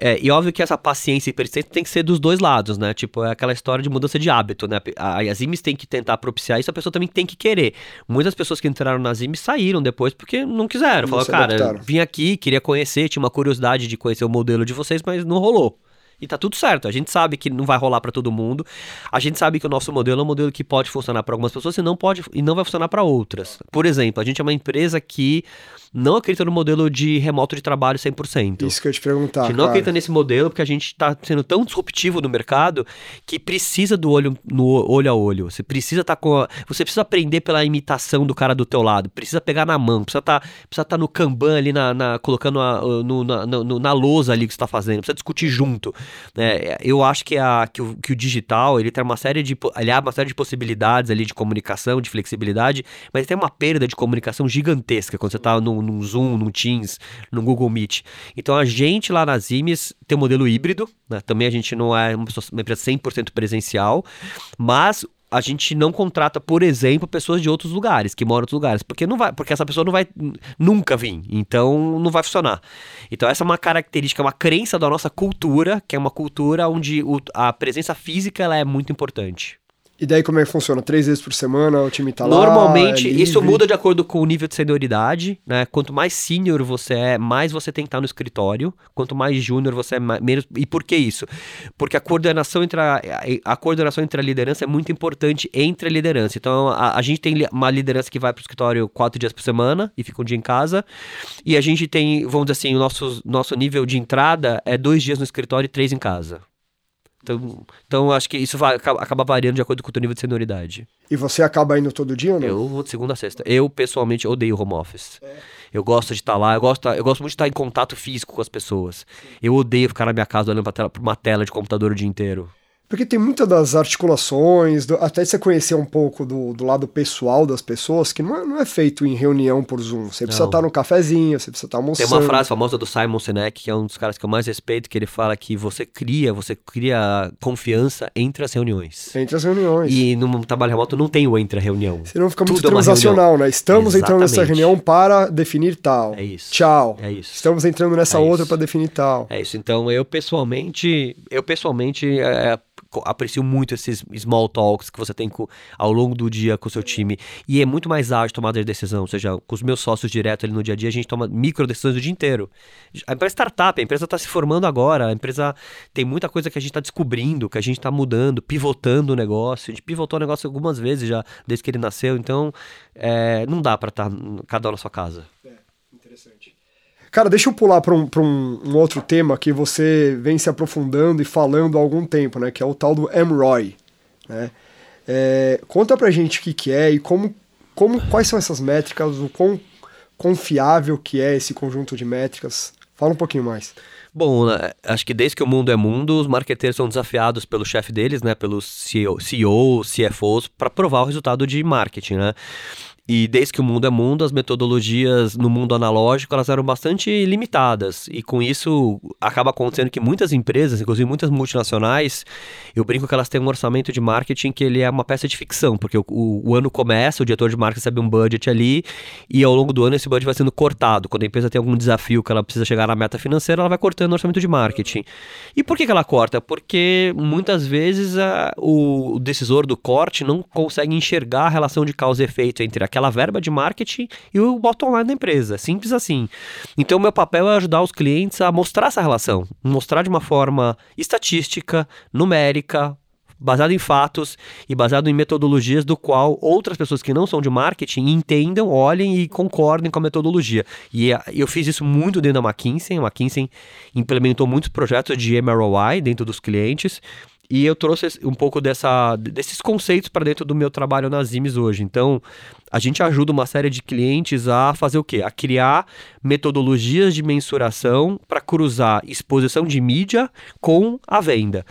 É, e óbvio que essa paciência e persistência tem que ser dos dois lados, né? Tipo, é aquela história de mudança de hábito, né? A- As IMES têm que tentar propiciar isso, a pessoa também tem que querer. Muitas pessoas que entraram nas IMES saíram depois porque não quiseram. Falaram, cara, adaptaram." vim aqui, queria conhecer, tinha uma curiosidade de conhecer o modelo de vocês, mas não rolou. E tá tudo certo. A gente sabe que não vai rolar pra todo mundo. A gente sabe que o nosso modelo é um modelo que pode funcionar pra algumas pessoas e não pode e não vai funcionar pra outras. Por exemplo, a gente é uma empresa que não acredita no modelo de remoto de trabalho 100%. Isso que eu te perguntar. A gente não cara. acredita nesse modelo porque a gente está sendo tão disruptivo no mercado que precisa do olho no olho a olho. Você precisa estar com. a- você precisa aprender pela imitação do cara do teu lado. Precisa pegar na mão. Precisa estar precisa tá no Kanban ali, na, na- colocando a, no- na, no- na lousa ali que você está fazendo. Precisa discutir junto. né? Eu acho que, a, que, o, que o digital ele tem uma série de. Ele abre uma série de possibilidades ali de comunicação, de flexibilidade, mas tem uma perda de comunicação gigantesca quando você está num, num Zoom, num Teams, num Google Meet. Então a gente lá nas IMES tem um modelo híbrido, né? também a gente não é uma, empresa 100% presencial, mas a gente não contrata, por exemplo, pessoas de outros lugares, que moram em outros lugares, porque não vai, porque essa pessoa não vai nunca vir, então não vai funcionar. Então essa é uma característica, uma crença da nossa cultura, que é uma cultura onde o- a presença física ela é muito importante. E daí como é que funciona? Três vezes por semana o time tá lá? Normalmente, é isso muda de acordo com o nível de senioridade, né? Quanto mais sênior você é, mais você tem que estar no escritório. Quanto mais júnior você é, ma- menos. E por que isso? Porque a coordenação entre a, a, coordenação entre a liderança é muito importante entre a liderança. Então, a, a gente tem uma liderança que vai para o escritório quatro dias por semana e fica um dia em casa. E a gente tem, vamos dizer assim, o nosso, nosso nível de entrada é dois dias no escritório e três em casa. Então, então acho que isso vai, acaba, acaba variando de acordo com o teu nível de senioridade. E você acaba indo todo dia ou não? Eu vou de segunda a sexta. Eu, pessoalmente, odeio home office. Eu gosto de estar lá, eu gosto, eu gosto muito de estar em contato físico com as pessoas. Eu odeio ficar na minha casa olhando pra, tela, pra uma tela de computador o dia inteiro. Porque tem muitas das articulações, do, até você conhecer um pouco do, do lado pessoal das pessoas, que não é, não é feito em reunião por Zoom. Você precisa não. estar no cafezinho, você precisa estar almoçando. Tem uma frase famosa do Simon Sinek, que é um dos caras que eu mais respeito, que ele fala que você cria, você cria confiança entre as reuniões. Entre as reuniões. E no trabalho remoto não tem o entre a reunião. Senão fica muito Tudo é transacional, é né? Estamos Exatamente. entrando nessa reunião para definir tal. É isso. Tchau. É isso. Estamos entrando nessa é outra para definir tal. É isso. Então eu pessoalmente, eu pessoalmente é, aprecio muito esses small talks que você tem com, ao longo do dia com o seu time. E é muito mais ágil tomada de decisão. Ou seja, com os meus sócios direto ali no dia a dia, a gente toma micro decisões o dia inteiro. A empresa é startup, a empresa está se formando agora, a empresa tem muita coisa que a gente está descobrindo, que a gente está mudando, pivotando o negócio. A gente pivotou o negócio algumas vezes já, desde que ele nasceu. Então, é, não dá para estar tá cada um na sua casa. É. Cara, deixa eu pular para um, um, um, outro tema que você vem se aprofundando e falando há algum tempo, né? Que é o tal do MROI. Né? É, conta pra gente o que, que é e como, como, quais são essas métricas, o quão confiável que é esse conjunto de métricas. Fala um pouquinho mais. Bom, né, acho que desde que o mundo é mundo, os marqueteiros são desafiados pelo chefe deles, né, pelos CEO, CEO CFOs, para provar o resultado de marketing, né? E desde que o mundo é mundo, as metodologias no mundo analógico elas eram bastante limitadas. E com isso acaba acontecendo que muitas empresas, inclusive muitas multinacionais, eu brinco que elas têm um orçamento de marketing que ele é uma peça de ficção, porque o, o, o ano começa, o diretor de marketing recebe um budget ali, e ao longo do ano esse budget vai sendo cortado. Quando a empresa tem algum desafio que ela precisa chegar na meta financeira, ela vai cortando o orçamento de marketing. E por que, que ela corta? Porque muitas vezes a, o, decisor do corte não consegue enxergar a relação de causa e efeito entre aquela aquela verba de marketing e o bottom line da empresa. Simples assim. Então, meu papel é ajudar os clientes a mostrar essa relação, mostrar de uma forma estatística, numérica, baseado em fatos e baseado em metodologias do qual outras pessoas que não são de marketing entendam, olhem e concordem com a metodologia. E eh, eu fiz isso muito dentro da McKinsey. A McKinsey implementou muitos projetos de MROI dentro dos clientes e eu trouxe um pouco dessa, desses conceitos para dentro do meu trabalho nas IMES hoje. Então, a gente ajuda uma série de clientes a fazer o quê? A criar metodologias de mensuração para cruzar exposição de mídia com a venda.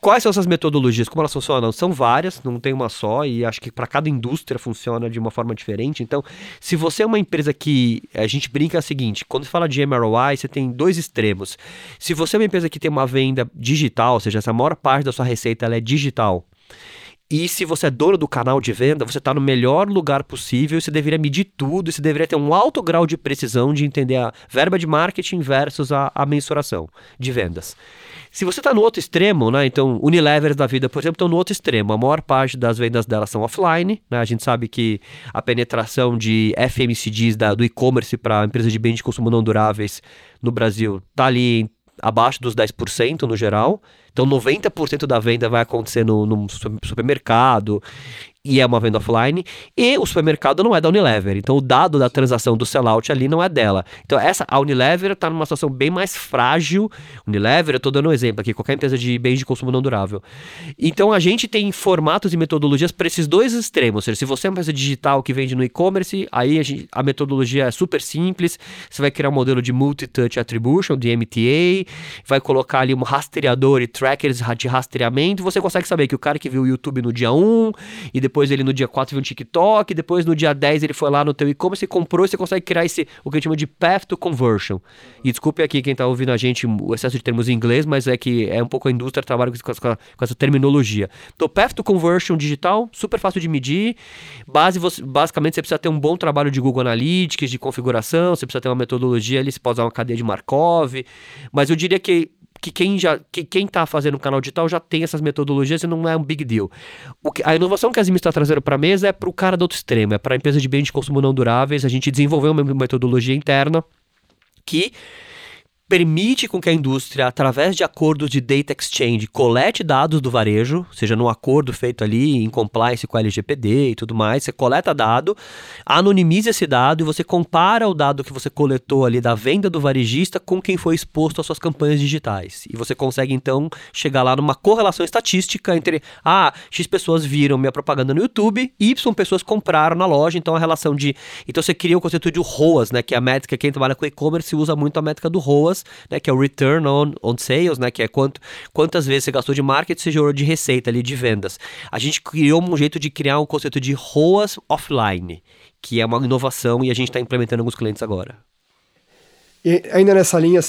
Quais são essas metodologias? Como elas funcionam? São várias, não tem uma só, e acho que para cada indústria funciona de uma forma diferente. Então, se você é uma empresa que a gente brinca é o seguinte: quando se fala de MROI, você tem dois extremos. Se você é uma empresa que tem uma venda digital, ou seja, essa maior parte da sua receita é digital, e se você é dono do canal de venda, você está no melhor lugar possível, você deveria medir tudo, você deveria ter um alto grau de precisão de entender a verba de marketing versus a, a mensuração de vendas. Se você está no outro extremo, né? Então, Unilever da vida, por exemplo, estão no outro extremo. A maior parte das vendas delas são offline, né? A gente sabe que a penetração de FMCGs da, do e-commerce para empresas de bens de consumo não duráveis no Brasil está ali abaixo dos 10% no geral. Então 90% da venda vai acontecer no, no supermercado e é uma venda offline, e o supermercado não é da Unilever. Então o dado da transação do sellout ali não é dela. Então essa a Unilever está numa situação bem mais frágil. Unilever, eu estou dando um exemplo aqui, qualquer empresa de bens de consumo não durável. Então a gente tem formatos e metodologias para esses dois extremos. Seja, se você é uma empresa digital que vende no e-commerce, aí a, gente, a, metodologia é super simples. Você vai criar um modelo de multi-touch attribution, de MTA, vai colocar ali um rastreador e trackers de rastreamento. Você consegue saber que o cara que viu o YouTube no dia 1 e depois depois ele no dia 4 viu um TikTok, depois no dia 10 ele foi lá no teu e-commerce e comprou, você consegue criar esse, o que a gente chama de path to conversion. E desculpe aqui quem está ouvindo a gente o excesso de termos em inglês, mas é que é um pouco a indústria trabalha com, com, com essa terminologia. Então, path to conversion digital, super fácil de medir. Base, você, basicamente, você precisa ter um bom trabalho de Google Analytics, de configuração, você precisa ter uma metodologia ali, você pode usar uma cadeia de Markov, mas eu diria que que quem já que quem está fazendo canal digital já tem essas metodologias e não é um big deal. Que, a inovação que a Zim está trazendo para a mesa é para o cara do outro extremo, é para a empresa de bens de consumo não duráveis. A gente desenvolveu uma metodologia interna que permite com que a indústria, através de acordos de data exchange, colete dados do varejo, seja num acordo feito ali em compliance com a LGPD e tudo mais, você coleta dado, anonimiza esse dado e você compara o dado que você coletou ali da venda do varejista com quem foi exposto às suas campanhas digitais. E você consegue então chegar lá numa correlação estatística entre ah, X pessoas viram minha propaganda no YouTube, Y pessoas compraram na loja, então a relação de então você cria o conceito de ROAS, né, que é a métrica quem trabalha com e-commerce usa muito a métrica do ROAS ROAS, né, que é o Return on, on Sales, né, que é quanto, quantas vezes você gastou de marketing, você gerou de receita ali, de vendas. A gente criou um jeito de criar um conceito de ROAS offline, que é uma inovação e a gente está implementando alguns clientes agora. E ainda nessa linha,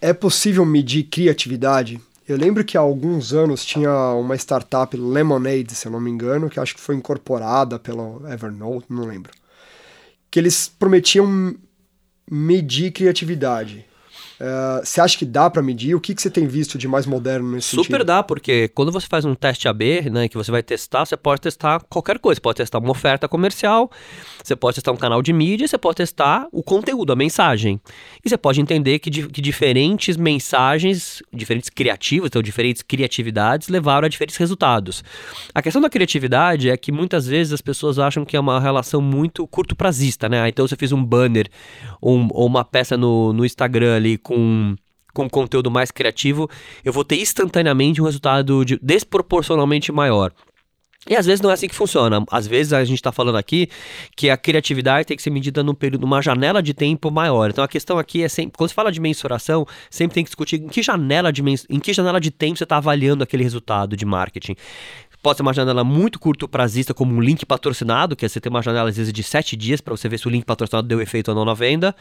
é possível medir criatividade? Eu lembro que há alguns anos tinha uma startup, Lemonade, se eu não me engano, que acho que foi incorporada pelo Evernote, não lembro. Que eles prometiam medir criatividade. Uh, você acha que dá para medir? O que, que você tem visto de mais moderno nesse Super sentido? dá, porque quando você faz um teste AB, né, que você vai testar, você pode testar qualquer coisa. Você pode testar uma oferta comercial, você pode testar um canal de mídia, você pode testar o conteúdo, a mensagem. E você pode entender que, que diferentes mensagens, diferentes criativos, então diferentes criatividades levaram a diferentes resultados. A questão da criatividade é que muitas vezes as pessoas acham que é uma relação muito curto prazista, né? Então você fez um banner ou, um, ou uma peça no, no Instagram ali com com conteúdo mais criativo, eu vou ter instantaneamente um resultado de, desproporcionalmente maior. E às vezes não é assim que funciona. Às vezes a gente está falando aqui que a criatividade tem que ser medida num período, numa janela de tempo maior. Então a questão aqui é sempre, quando se fala de mensuração, sempre tem que discutir em que janela de, em que janela de tempo você está avaliando aquele resultado de marketing. Pode ser uma janela muito curto prazista, como um link patrocinado, que é você ter uma janela às vezes de sete dias para você ver se o link patrocinado deu efeito ou não na venda.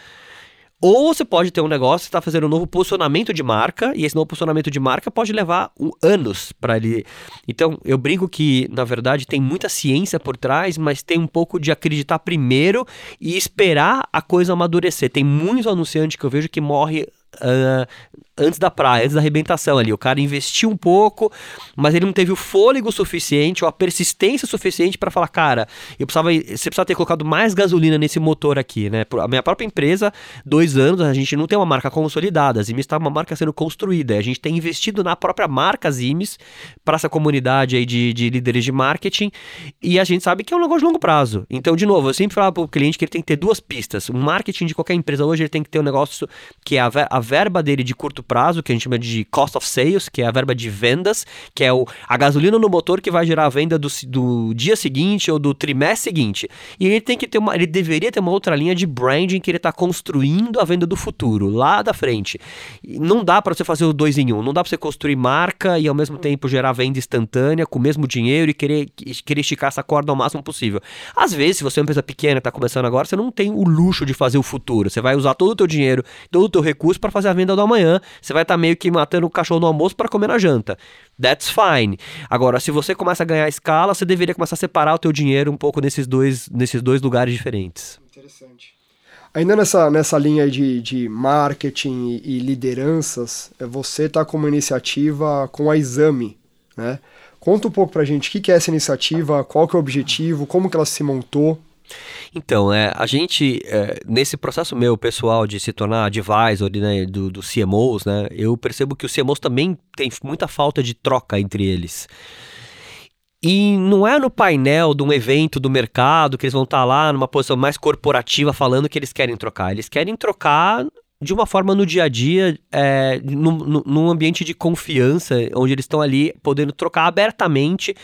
Ou você pode ter um negócio está fazendo um novo posicionamento de marca, e esse novo posicionamento de marca pode levar um, anos para ele. Então, eu brinco que, na verdade, tem muita ciência por trás, mas tem um pouco de acreditar primeiro e esperar a coisa amadurecer. Tem muitos anunciantes que eu vejo que morre Uh, antes da praia, antes da arrebentação ali. O cara investiu um pouco, mas ele não teve o fôlego suficiente ou a persistência suficiente para falar, cara, eu precisava, você precisava ter colocado mais gasolina nesse motor aqui, né? A minha própria empresa, dois anos, a gente não tem uma marca consolidada, a Zimes está uma marca sendo construída, a gente tem investido na própria marca Zimes para essa comunidade aí de, de líderes de marketing e a gente sabe que é um negócio de longo prazo. Então, de novo, eu sempre falo para o cliente que ele tem que ter duas pistas. O marketing de qualquer empresa hoje ele tem que ter um negócio que é a, a verba dele de curto prazo, que a gente chama de cost of sales, que é a verba de vendas, que é o, a gasolina no motor que vai gerar a venda do, do dia seguinte ou do trimestre seguinte. E ele tem que ter uma, ele deveria ter uma outra linha de branding que ele está construindo a venda do futuro, lá da frente. E não dá para você fazer o dois em um, não dá para você construir marca e ao mesmo tempo gerar venda instantânea com o mesmo dinheiro e querer, querer esticar essa corda ao máximo possível. Às vezes, se você é uma empresa pequena, está começando agora, você não tem o luxo de fazer o futuro. Você vai usar todo o teu dinheiro, todo o teu recurso para fazer a venda do amanhã. Você vai estar tá meio que matando o cachorro no almoço para comer na janta. That's fine. Agora, se você começa a ganhar escala, você deveria começar a separar o teu dinheiro um pouco nesses dois, nesses dois lugares diferentes. Interessante. Ainda nessa, nessa linha de, de marketing e, e lideranças, é, você está com uma iniciativa com a Exame, né? Conta um pouco pra gente o que, que é essa iniciativa, qual que é o objetivo, como que ela se montou. Então, é, a gente, é, nesse processo meu pessoal de se tornar advisor né, do, do CMOs, né, eu percebo que os CMOs também tem muita falta de troca entre eles. E não é no painel de um evento do mercado que eles vão estar lá numa posição mais corporativa falando que eles querem trocar. Eles querem trocar de uma forma no dia a dia, é, num, num ambiente de confiança, onde eles estão ali podendo trocar abertamente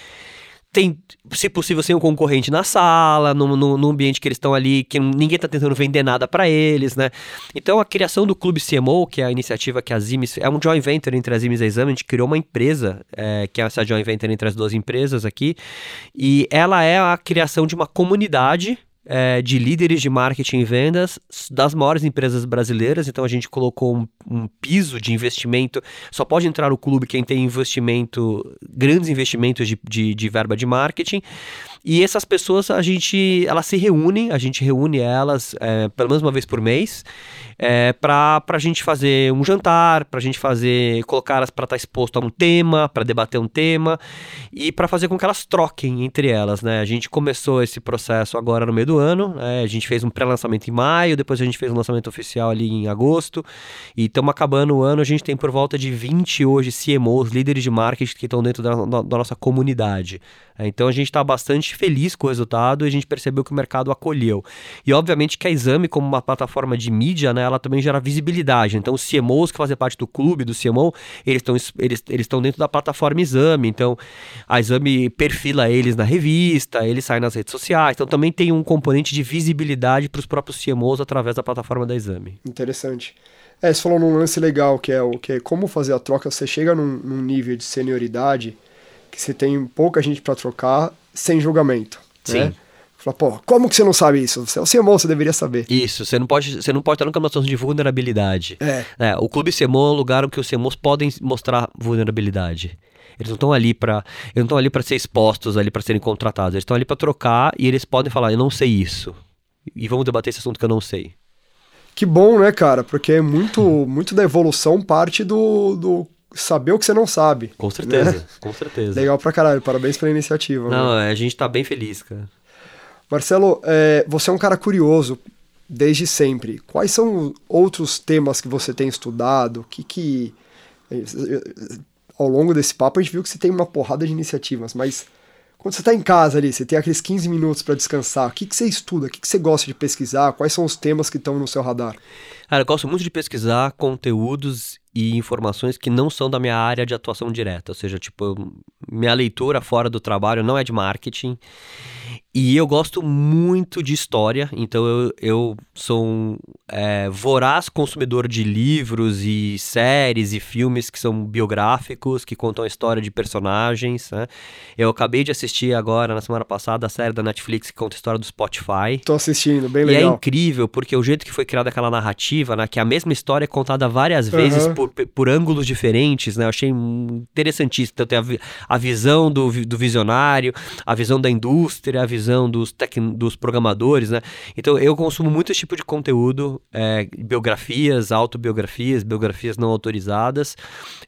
tem, se possível, sem um concorrente na sala, no, no, no ambiente que eles estão ali, que ninguém está tentando vender nada para eles, né? Então, a criação do Clube CMO, que é a iniciativa que a Zimes, é um joint venture entre a Zimes e a Exame, a gente criou uma empresa, é, que é essa joint venture entre as duas empresas aqui, e ela é a criação de uma comunidade é, de líderes de marketing e vendas das maiores empresas brasileiras. Então a gente colocou um, um, piso de investimento. Só pode entrar no clube quem tem investimento, grandes investimentos de, de, de verba de marketing. E essas pessoas, a gente, elas se reúnem, a gente reúne elas é, pelo menos uma vez por mês, é, para a gente fazer um jantar, para a gente fazer, colocar elas para estar tá exposto a um tema, para debater um tema e para fazer com que elas troquem entre elas, né? A gente começou esse processo agora no meio do ano, né? a gente fez um pré-lançamento em maio, depois a gente fez um lançamento oficial ali em agosto e estamos acabando o ano, a gente tem por volta de 20 hoje CMOs, líderes de marketing que estão dentro da, da, da nossa comunidade. Então a gente está bastante feliz com o resultado e a gente percebeu que o mercado acolheu. E obviamente que a Exame, como uma plataforma de mídia, né, ela também gera visibilidade. Então os CMOs que fazem parte do clube do CMO, eles estão eles, eles dentro da plataforma Exame. Então a Exame perfila eles na revista, eles saem nas redes sociais. Então também tem um componente de visibilidade para os próprios CMOs através da plataforma da Exame. Interessante. É, você falou num lance legal, que é o que é como fazer a troca. Você chega num, num nível de senioridade que você tem pouca gente para trocar sem julgamento. Sim. Né? Fala, pô, como que você não sabe isso? Você é o CMO, você deveria saber. Isso, você não pode, você não pode estar nunca numa situação de vulnerabilidade. É. é o clube CMO é um lugar que os CMOs podem mostrar vulnerabilidade. Eles não estão ali para, eles não estão ali para ser expostos, ali para serem contratados. Eles estão ali para trocar e eles podem falar, eu não sei isso. E vamos debater esse assunto que eu não sei. Que bom, né, cara? Porque é muito, muito da evolução parte do, do saber o que você não sabe. Com certeza, né? com certeza. Legal pra caralho, parabéns pela iniciativa. Não, a gente tá bem feliz, cara. Marcelo, é, você é um cara curioso desde sempre. Quais são outros temas que você tem estudado? Que que ao longo desse papo a gente viu que você tem uma porrada de iniciativas, mas quando você está em casa ali, você tem aqueles 15 minutos para descansar, o que, que você estuda? O que, que você gosta de pesquisar? Quais são os temas que estão no seu radar? Cara, eu gosto muito de pesquisar conteúdos e informações que não são da minha área de atuação direta. Ou seja, tipo, minha leitura fora do trabalho não é de marketing. E eu gosto muito de história, então eu, eu sou um é, voraz consumidor de livros e séries e filmes que são biográficos, que contam a história de personagens. Né? Eu acabei de assistir agora, na semana passada, a série da Netflix que conta a história do Spotify. Tô assistindo, bem legal. E é incrível, porque o jeito que foi criada aquela narrativa, né, que a mesma história é contada várias vezes uhum. por, por ângulos diferentes, né? Eu achei interessantíssimo. Então tem a, a visão do, do visionário, a visão da indústria, a visão visão dos, tec... dos programadores, né? Então eu consumo muito esse tipo de conteúdo, é, biografias, autobiografias, biografias não autorizadas,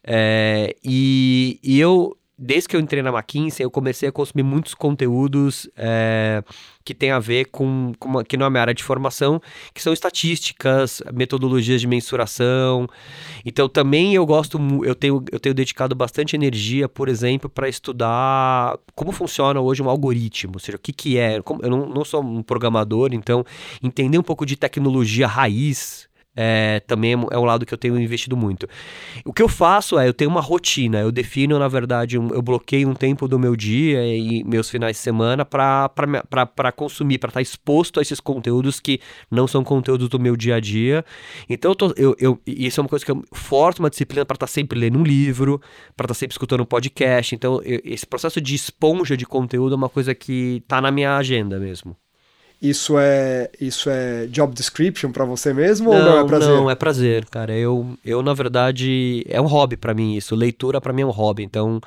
é, e, e eu desde que eu entrei na McKinsey, eu comecei a consumir muitos conteúdos é, que tem a ver com, com que não é a minha área de formação, que são estatísticas, metodologias de mensuração. Então também eu gosto, eu tenho, eu tenho dedicado bastante energia, por exemplo, para estudar como funciona hoje um algoritmo, ou seja, o que, que é. Eu não, não sou um programador, então entender um pouco de tecnologia raiz é, também é um lado que eu tenho investido muito. O que eu faço é, eu tenho uma rotina, eu defino, na verdade, um, eu bloqueio um tempo do meu dia e meus finais de semana para consumir, para estar tá exposto a esses conteúdos que não são conteúdos do meu dia a dia. Então, eu, tô, eu, eu isso é uma coisa que eu forço uma disciplina para estar tá sempre lendo um livro, para estar tá sempre escutando um podcast. Então, eu, esse processo de esponja de conteúdo é uma coisa que está na minha agenda mesmo. Isso é isso é job description para você mesmo não, ou não é prazer? Não, é prazer, cara. Eu, eu na verdade é um hobby para mim isso. Leitura para mim é um hobby. Então,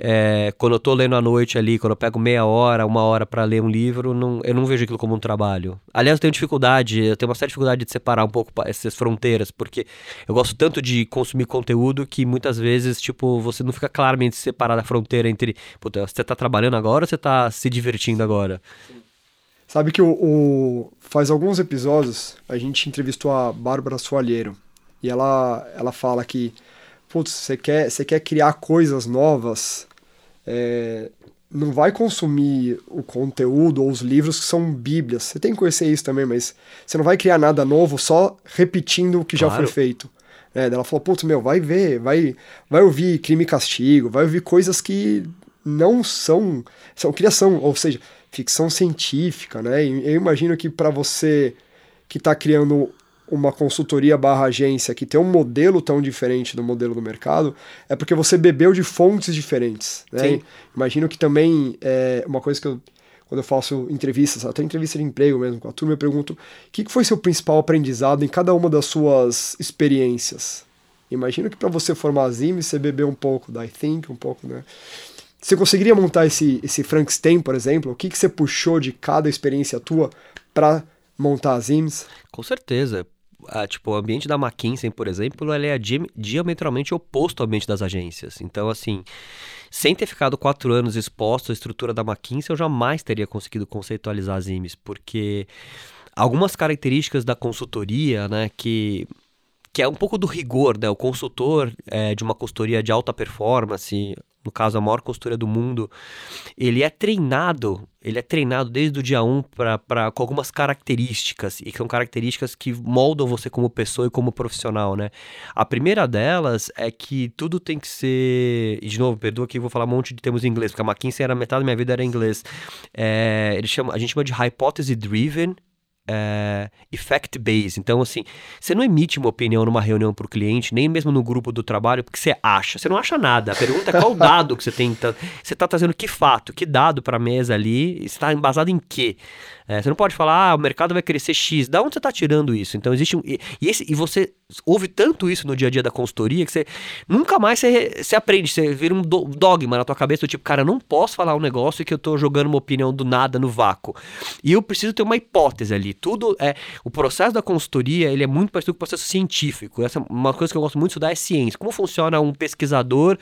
é, quando eu tô lendo à noite ali, quando eu pego meia hora, uma hora para ler um livro, não, eu não vejo aquilo como um trabalho. Aliás, eu tenho dificuldade, eu tenho uma certa dificuldade de separar um pouco essas fronteiras, porque eu gosto tanto de consumir conteúdo que muitas vezes, tipo, você não fica claramente separado a fronteira entre, puta, você tá trabalhando agora ou você tá se divertindo agora? Sim. Sabe que o, o, faz alguns episódios a gente entrevistou a Bárbara Soalheiro e ela, ela fala que, putz, você quer, você quer criar coisas novas, é, não vai consumir o conteúdo ou os livros que são bíblias. Você tem que conhecer isso também, mas você não vai criar nada novo só repetindo o que claro. já foi feito. É, ela falou, putz, meu, vai ver, vai, vai ouvir crime e castigo, vai ouvir coisas que não são, são criação, ou seja, ficção científica, né? Eu imagino que para você que está criando uma consultoria barra agência que tem um modelo tão diferente do modelo do mercado, é porque você bebeu de fontes diferentes. Né? Sim. Imagino que também é uma coisa que eu, quando eu faço entrevistas, até entrevista de emprego mesmo com a turma, eu pergunto o que foi seu principal aprendizado em cada uma das suas experiências. Imagino que para você formar a Zim, você bebeu um pouco da I Think, um pouco, né? Você conseguiria montar esse, esse Frankenstein, por exemplo? O que, que você puxou de cada experiência tua para montar as IMS? Com certeza. Ah, tipo, o ambiente da McKinsey, por exemplo, ele é diametralmente oposto ao ambiente das agências. Então, assim, sem ter ficado quatro anos exposto à estrutura da McKinsey, eu jamais teria conseguido conceitualizar as IMES, porque algumas características da consultoria, né, que que é um pouco do rigor, né? O consultor é, de uma consultoria de alta performance, no caso a maior consultoria do mundo, ele é treinado, ele é treinado desde o dia 1 para com algumas características, e que são características que moldam você como pessoa e como profissional, né? A primeira delas é que tudo tem que ser, e de novo, perdoa que eu vou falar um monte de termos em inglês, porque a McKinsey era metade da minha vida era em inglês. É, ele chama, a gente chama de hypothesis driven é, effect base. Então, assim, você não emite uma opinião numa reunião para o cliente, nem mesmo no grupo do trabalho, porque você acha. Você não acha nada. A pergunta é qual dado que você tem. Você está trazendo que fato, que dado para a mesa ali, está embasado em quê? É, você não pode falar, ah, o mercado vai crescer X. Da onde você está tirando isso? Então existe um. E, e, esse, e você ouve tanto isso no dia a dia da consultoria que você nunca mais você, você aprende, você vira um do, dogma na tua cabeça, do tipo, cara, não posso falar um negócio que eu estou jogando uma opinião do nada no vácuo. E eu preciso ter uma hipótese ali. Tudo é. O processo da consultoria ele é muito parecido com o processo científico. Essa uma coisa que eu gosto muito de estudar é ciência. Como funciona um pesquisador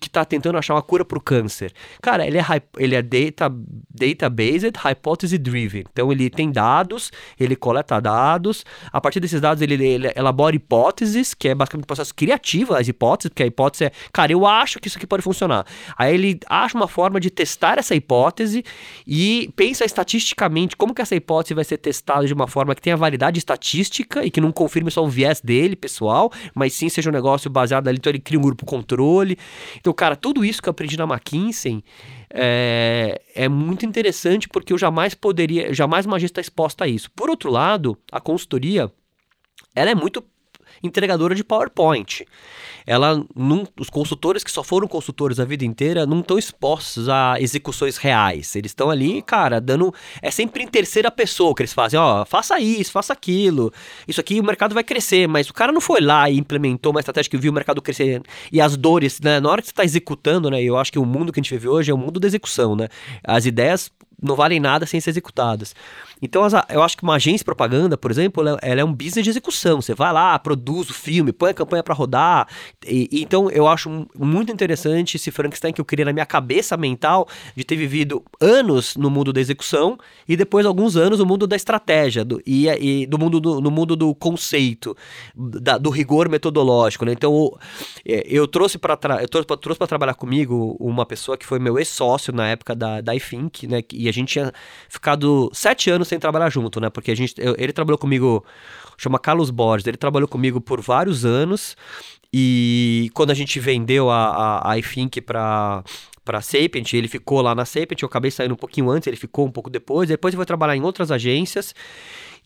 que está tentando achar uma cura para o câncer? Cara, ele é, ele é data, data-based, hypothesis driven. Então ele tem dados, ele coleta dados, a partir desses dados ele, ele elabora hipóteses, que é basicamente um processo criativo, as hipóteses, porque a hipótese é, cara, eu acho que isso aqui pode funcionar. Aí ele acha uma forma de testar essa hipótese e pensa estatisticamente como que essa hipótese vai ser testada de uma forma que tenha validade estatística e que não confirme só o viés dele, pessoal, mas sim seja um negócio baseado ali, então ele cria um grupo controle. Então, cara, tudo isso que eu aprendi na McKinsey é, é muito interessante porque eu jamais poderia, jamais uma agência está exposta a isso. Por outro lado, a consultoria, ela é muito entregadora de PowerPoint ela os consultores que só foram consultores a vida inteira não estão expostos a execuções reais. Eles estão ali, cara, dando. É sempre em terceira pessoa que eles fazem, ó, faça isso, faça aquilo. Isso aqui o mercado vai crescer, mas o cara não foi lá e implementou uma estratégia que viu o mercado crescer e as dores, né? Na hora que você está executando, né? Eu acho que o mundo que a gente vive hoje é o mundo da execução, né? As ideias não valem nada sem ser executadas. Então, eu acho que uma agência de propaganda, por exemplo, ela, é um business de execução. Você vai lá, produz o filme, põe a campanha para rodar. E, então, eu acho muito interessante esse Frankenstein que eu criei na minha cabeça mental de ter vivido anos no mundo da execução e depois alguns anos no mundo da estratégia do, e, e do mundo do, no mundo do conceito, da, do rigor metodológico. Né? Então, eu, é, eu trouxe para eu trouxe para trabalhar comigo uma pessoa que foi meu ex-sócio na época da, da iFink, né? E a gente tinha ficado sete anos sem trabalhar junto, né? Porque a gente, eu, ele trabalhou comigo, chama Carlos Borges, ele trabalhou comigo por vários anos. E quando a gente vendeu a, a, a iFink para para Sapient, ele ficou lá na Sapient, eu acabei saindo um pouquinho antes, ele ficou um pouco depois, depois ele foi trabalhar em outras agências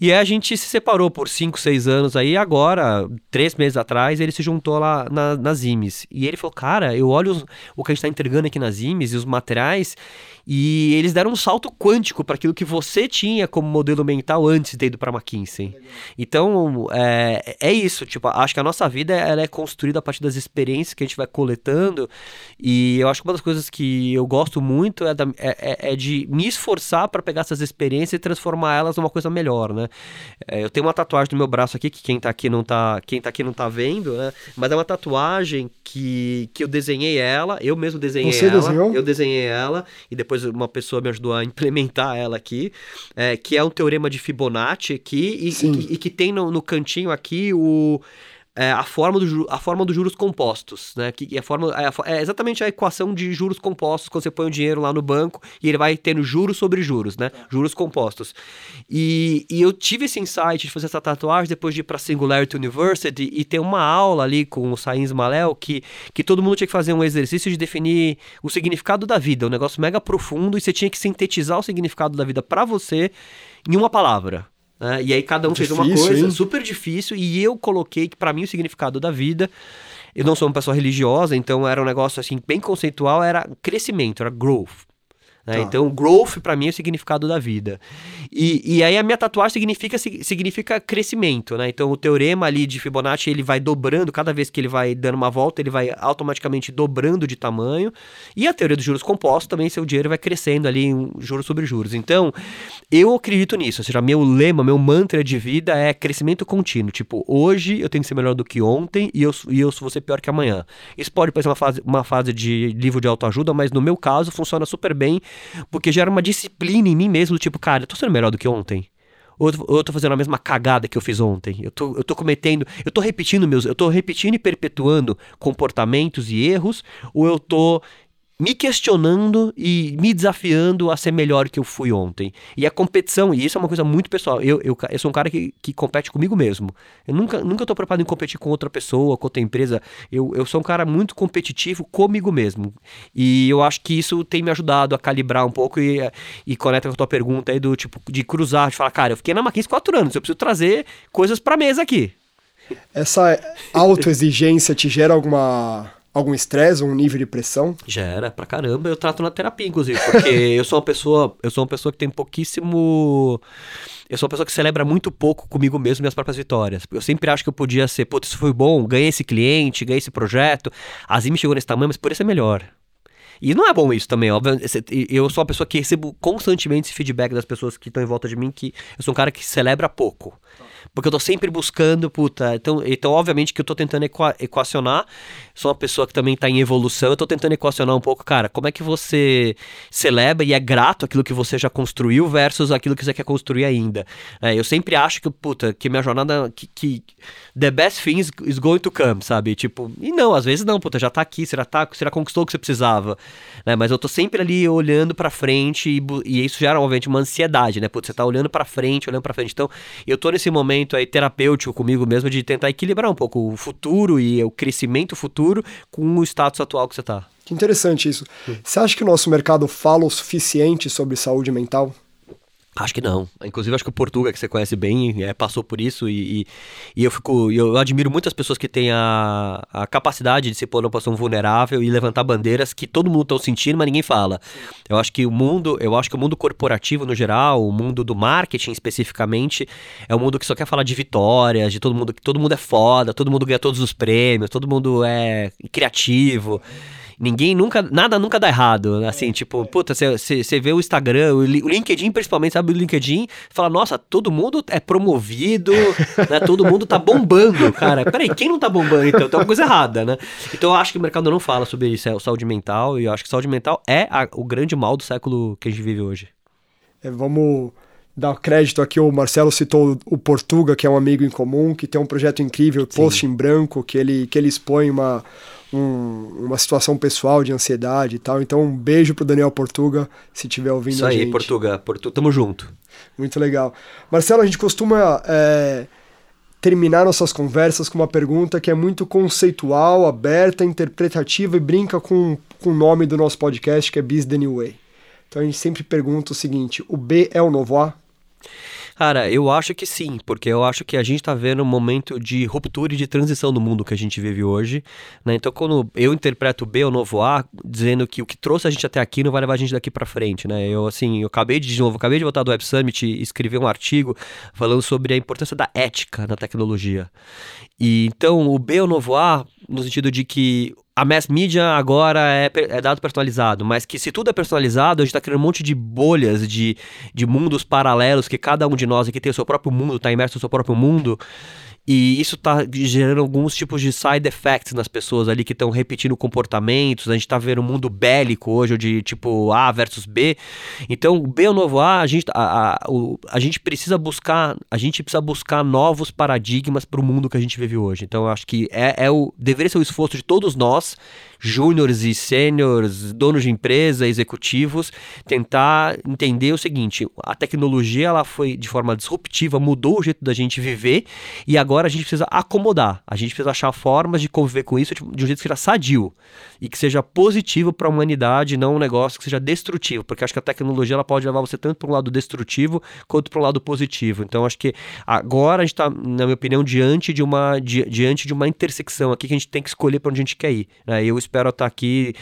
e aí a gente se separou por 5, 6 anos aí, agora, três meses atrás, ele se juntou lá na, nas IMES. E ele falou, cara, eu olho os, o que a gente está entregando aqui nas IMES e os materiais, e eles deram um salto quântico para aquilo que você tinha como modelo mental antes de ter ido para McKinsey. Então, é, é isso. Tipo, acho que a nossa vida ela é construída a partir das experiências que a gente vai coletando. E eu acho que uma das coisas que eu gosto muito é, da, é, é, é de me esforçar para pegar essas experiências e transformar elas numa coisa melhor, né? É, eu tenho uma tatuagem no meu braço aqui, que quem tá aqui não tá, quem tá aqui não tá vendo, né? Mas é uma tatuagem que, que eu desenhei ela, eu mesmo desenhei Você ela. Desenhou? Eu desenhei ela e depois uma pessoa me ajudou a implementar ela aqui, é, que é um teorema de Fibonacci aqui e, e, e que tem no, no cantinho aqui o é, a, forma do, a forma dos juros compostos, né? Que a forma, é, é, exatamente a equação de juros compostos quando você põe o dinheiro lá no banco e ele vai tendo juros sobre juros, né? Tá. Juros compostos. E, e eu tive esse insight de fazer essa tatuagem depois de ir para Singularity University e ter uma aula ali com o Sainz Malel que, que todo mundo tinha que fazer um exercício de definir o significado da vida, um negócio mega profundo e você tinha que sintetizar o significado da vida para você em uma palavra. Né? E aí cada um difícil, fez uma coisa hein? super difícil e eu coloquei que para mim o significado da vida eu não sou uma pessoa religiosa, então era um negócio assim bem conceitual, era crescimento, era growth. Né? Tá. Então, growth para mim é o significado da vida. E, e aí a minha tatuagem significa, significa crescimento, né? Então o teorema ali de Fibonacci ele vai dobrando, cada vez que ele vai dando uma volta, ele vai automaticamente dobrando de tamanho. E a teoria dos juros compostos também, seu dinheiro vai crescendo ali, um, juros sobre juros. Então, eu acredito nisso. Ou seja, meu lema, meu mantra de vida é crescimento contínuo. Tipo, hoje eu tenho que ser melhor do que ontem e eu, e eu vou ser pior que amanhã. Isso pode parecer uma fase, uma fase de livro de autoajuda, mas no meu caso funciona super bem porque gera uma disciplina em mim mesmo, tipo, cara, eu tô sendo melhor do que ontem. Ou eu tô fazendo a mesma cagada que eu fiz ontem. Eu tô, eu tô cometendo, eu tô repetindo meus, eu tô repetindo e perpetuando comportamentos e erros, ou eu tô me questionando e me desafiando a ser melhor que eu fui ontem. E a competição, e isso é uma coisa muito pessoal. Eu, eu, eu sou um cara que, que compete comigo mesmo. Eu nunca, nunca tô preparado em competir com outra pessoa, com outra empresa. Eu, eu sou um cara muito competitivo comigo mesmo. E eu acho que isso tem me ajudado a calibrar um pouco e, e conecta com a tua pergunta aí do tipo de cruzar, de falar, cara, eu fiquei na Maquins quatro anos, eu preciso trazer coisas pra mesa aqui. Essa autoexigência te gera alguma algum estresse, um nível de pressão? Gera pra caramba. Eu trato na terapia, inclusive, porque eu sou uma pessoa, eu sou uma pessoa que tem pouquíssimo eu sou uma pessoa que celebra muito pouco comigo mesmo minhas próprias vitórias. Eu sempre acho que eu podia ser, putz, isso foi bom, ganhei esse cliente, ganhei esse projeto, a Zime chegou nesse tamanho, mas poderia ser melhor. E não é bom isso também, óbvio. Eu sou uma pessoa que recebo constantemente esse feedback das pessoas que estão em volta de mim, que eu sou um cara que celebra pouco. Porque eu tô sempre buscando, puta. Então, então obviamente que eu tô tentando equa equacionar. Sou uma pessoa que também tá em evolução. Eu tô tentando equacionar um pouco, cara, como é que você celebra e é grato aquilo que você já construiu versus aquilo que você quer construir ainda. É, eu sempre acho que, puta, que minha jornada. Que, que the best thing is going to come, sabe? Tipo, e não, às vezes não, puta, já tá aqui, você já, tá, você já conquistou o que você precisava. Né? Mas eu tô sempre ali olhando pra frente e, e isso gera, obviamente, uma ansiedade, né? Puta, você tá olhando pra frente, olhando pra frente. Então, eu tô nesse momento aí terapêutico comigo mesmo de tentar equilibrar um pouco o futuro e o crescimento futuro com o status atual que você está. Que interessante isso. Você acha que o nosso mercado fala o suficiente sobre saúde mental? Acho que não. Inclusive, acho que o Portuga, que você conhece bem, é, passou por isso e, e, e, eu fico. Eu admiro muitas pessoas que têm a, a capacidade de se pôr numa posição vulnerável e levantar bandeiras que todo mundo está sentindo, mas ninguém fala. Eu acho que o mundo, eu acho que o mundo corporativo no geral, o mundo do marketing especificamente, é um mundo que só quer falar de vitórias, de todo mundo, que todo mundo é foda, todo mundo ganha todos os prêmios, todo mundo é criativo ninguém nunca, nada nunca dá errado. Assim, tipo, puta, você vê o Instagram, o, LinkedIn principalmente, sabe o LinkedIn, fala, nossa, todo mundo é promovido, né? Todo mundo tá bombando, cara. Peraí, quem não tá bombando então? Tem alguma coisa errada, né? Então eu acho que o mercado não fala sobre isso, é saúde mental, e eu acho que saúde mental é a, o grande mal do século que a gente vive hoje. É, vamos dar crédito aqui, o Marcelo citou o Portuga, que é um amigo em comum, que tem um projeto incrível, Sim. Post em Branco, que ele, que ele expõe uma um, uma situação pessoal de ansiedade e tal. Então, um beijo pro Daniel Portuga, se estiver ouvindo Isso aí, Portuga, Portu, tamo junto. Muito legal. Marcelo, a gente costuma é, terminar nossas conversas com uma pergunta que é muito conceitual, aberta, interpretativa e brinca com, com o nome do nosso podcast, que é Biz The New Way. Então a gente sempre pergunta o seguinte: o B é o novo A? Cara, eu acho que sim, porque eu acho que a gente está vendo um momento de ruptura e de transição no mundo que a gente vive hoje. Né? Então, quando eu interpreto B ou novo A, dizendo que o que trouxe a gente até aqui não vai levar a gente daqui para frente, né? Eu, assim, eu acabei de, de novo, acabei de voltar do Web Summit e escrever um artigo falando sobre a importância da ética na tecnologia. E então, o B ou novo A, no sentido de que a mass media agora é, é, dado personalizado, mas que se tudo é personalizado, a gente está criando um monte de bolhas, de, de mundos paralelos, que cada um de nós aqui tem o seu próprio mundo, está imerso no seu próprio mundo, e isso está gerando alguns tipos de side effects nas pessoas ali que estão repetindo comportamentos. A gente está vendo um mundo bélico hoje, de tipo A versus B. Então, B é o novo A, a gente, a, a, o, a gente precisa buscar, a gente precisa buscar novos paradigmas para o mundo que a gente vive hoje. Então, eu acho que é, é o, deveria ser o esforço de todos nós júniores e sêniores, donos de empresa, executivos, tentar entender o seguinte: a tecnologia ela foi de forma disruptiva, mudou o jeito da gente viver e agora a gente precisa acomodar. A gente precisa achar formas de conviver com isso de um jeito que seja sadio e que seja positivo para a humanidade, não um negócio que seja destrutivo, porque acho que a tecnologia ela pode levar você tanto para um lado destrutivo quanto para um lado positivo. Então acho que agora a gente está, na minha opinião, diante de uma di, diante de uma intersecção aqui que a gente tem que escolher para onde a gente quer ir. Né? Eu espero estar aqui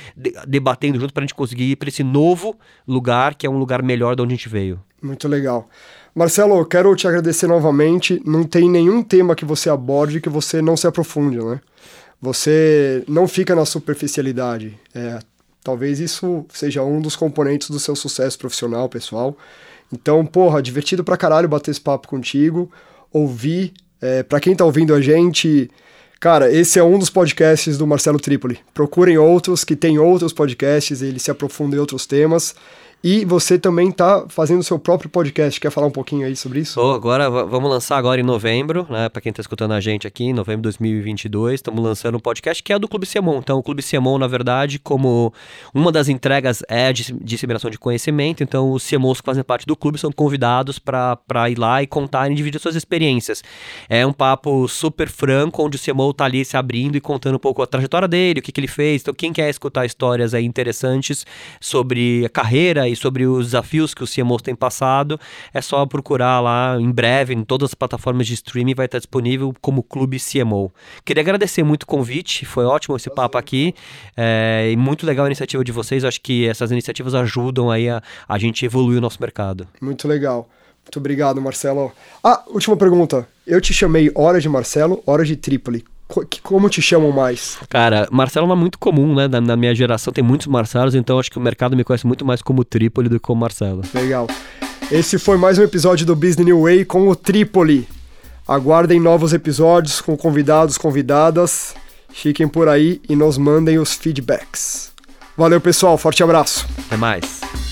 debatendo junto para a gente conseguir ir para esse novo lugar, que é um lugar melhor de onde a gente veio. Muito legal. Marcelo, eu quero te agradecer novamente. Não tem nenhum tema que você aborde que você não se aprofunde, né? Você não fica na superficialidade. É, talvez isso seja um dos componentes do seu sucesso profissional, pessoal. Então, porra, divertido pra caralho bater esse papo contigo, ouvir. É, pra quem tá ouvindo a gente, Cara, esse é um dos podcasts do Marcelo Tripoli. Procurem outros que tem outros podcasts, ele se aprofunda em outros temas. E você também está fazendo o seu próprio podcast. Quer falar um pouquinho aí sobre isso? Oh, agora vamos lançar agora em novembro, né? Para quem está escutando a gente aqui, em novembro de 2022, estamos lançando um podcast que é do Clube Siemon. Então, o Clube Siemon, na verdade, como uma das entregas é de disseminação de conhecimento, então os Siemons que fazem parte do clube são convidados para ir lá e contar e dividir suas experiências. É um papo super franco, onde o Siemon está ali se abrindo e contando um pouco a trajetória dele, o que, que ele fez. Então, quem quer escutar histórias aí interessantes sobre a carreira sobre os desafios que o CMOs tem passado, é só procurar lá em breve, em todas as plataformas de streaming, vai estar disponível como Clube CMO. Queria agradecer muito o convite, foi ótimo esse papo aqui, é, e muito legal a iniciativa de vocês, acho que essas iniciativas ajudam aí a, a gente evoluir o nosso mercado. Muito legal. Muito obrigado, Marcelo. Ah, última pergunta. Eu te chamei hora de Marcelo, hora de Trípoli como te chamam mais? Cara, Marcelo não é muito comum, né? Na, na, minha geração tem muitos Marcelos, então acho que o mercado me conhece muito mais como Trípoli do que como Marcelo. Legal. Esse foi mais um episódio do Business New Way com o Trípoli. Aguardem novos episódios com convidados, convidadas. Fiquem por aí e nos mandem os feedbacks. Valeu, pessoal. Forte abraço. Até mais.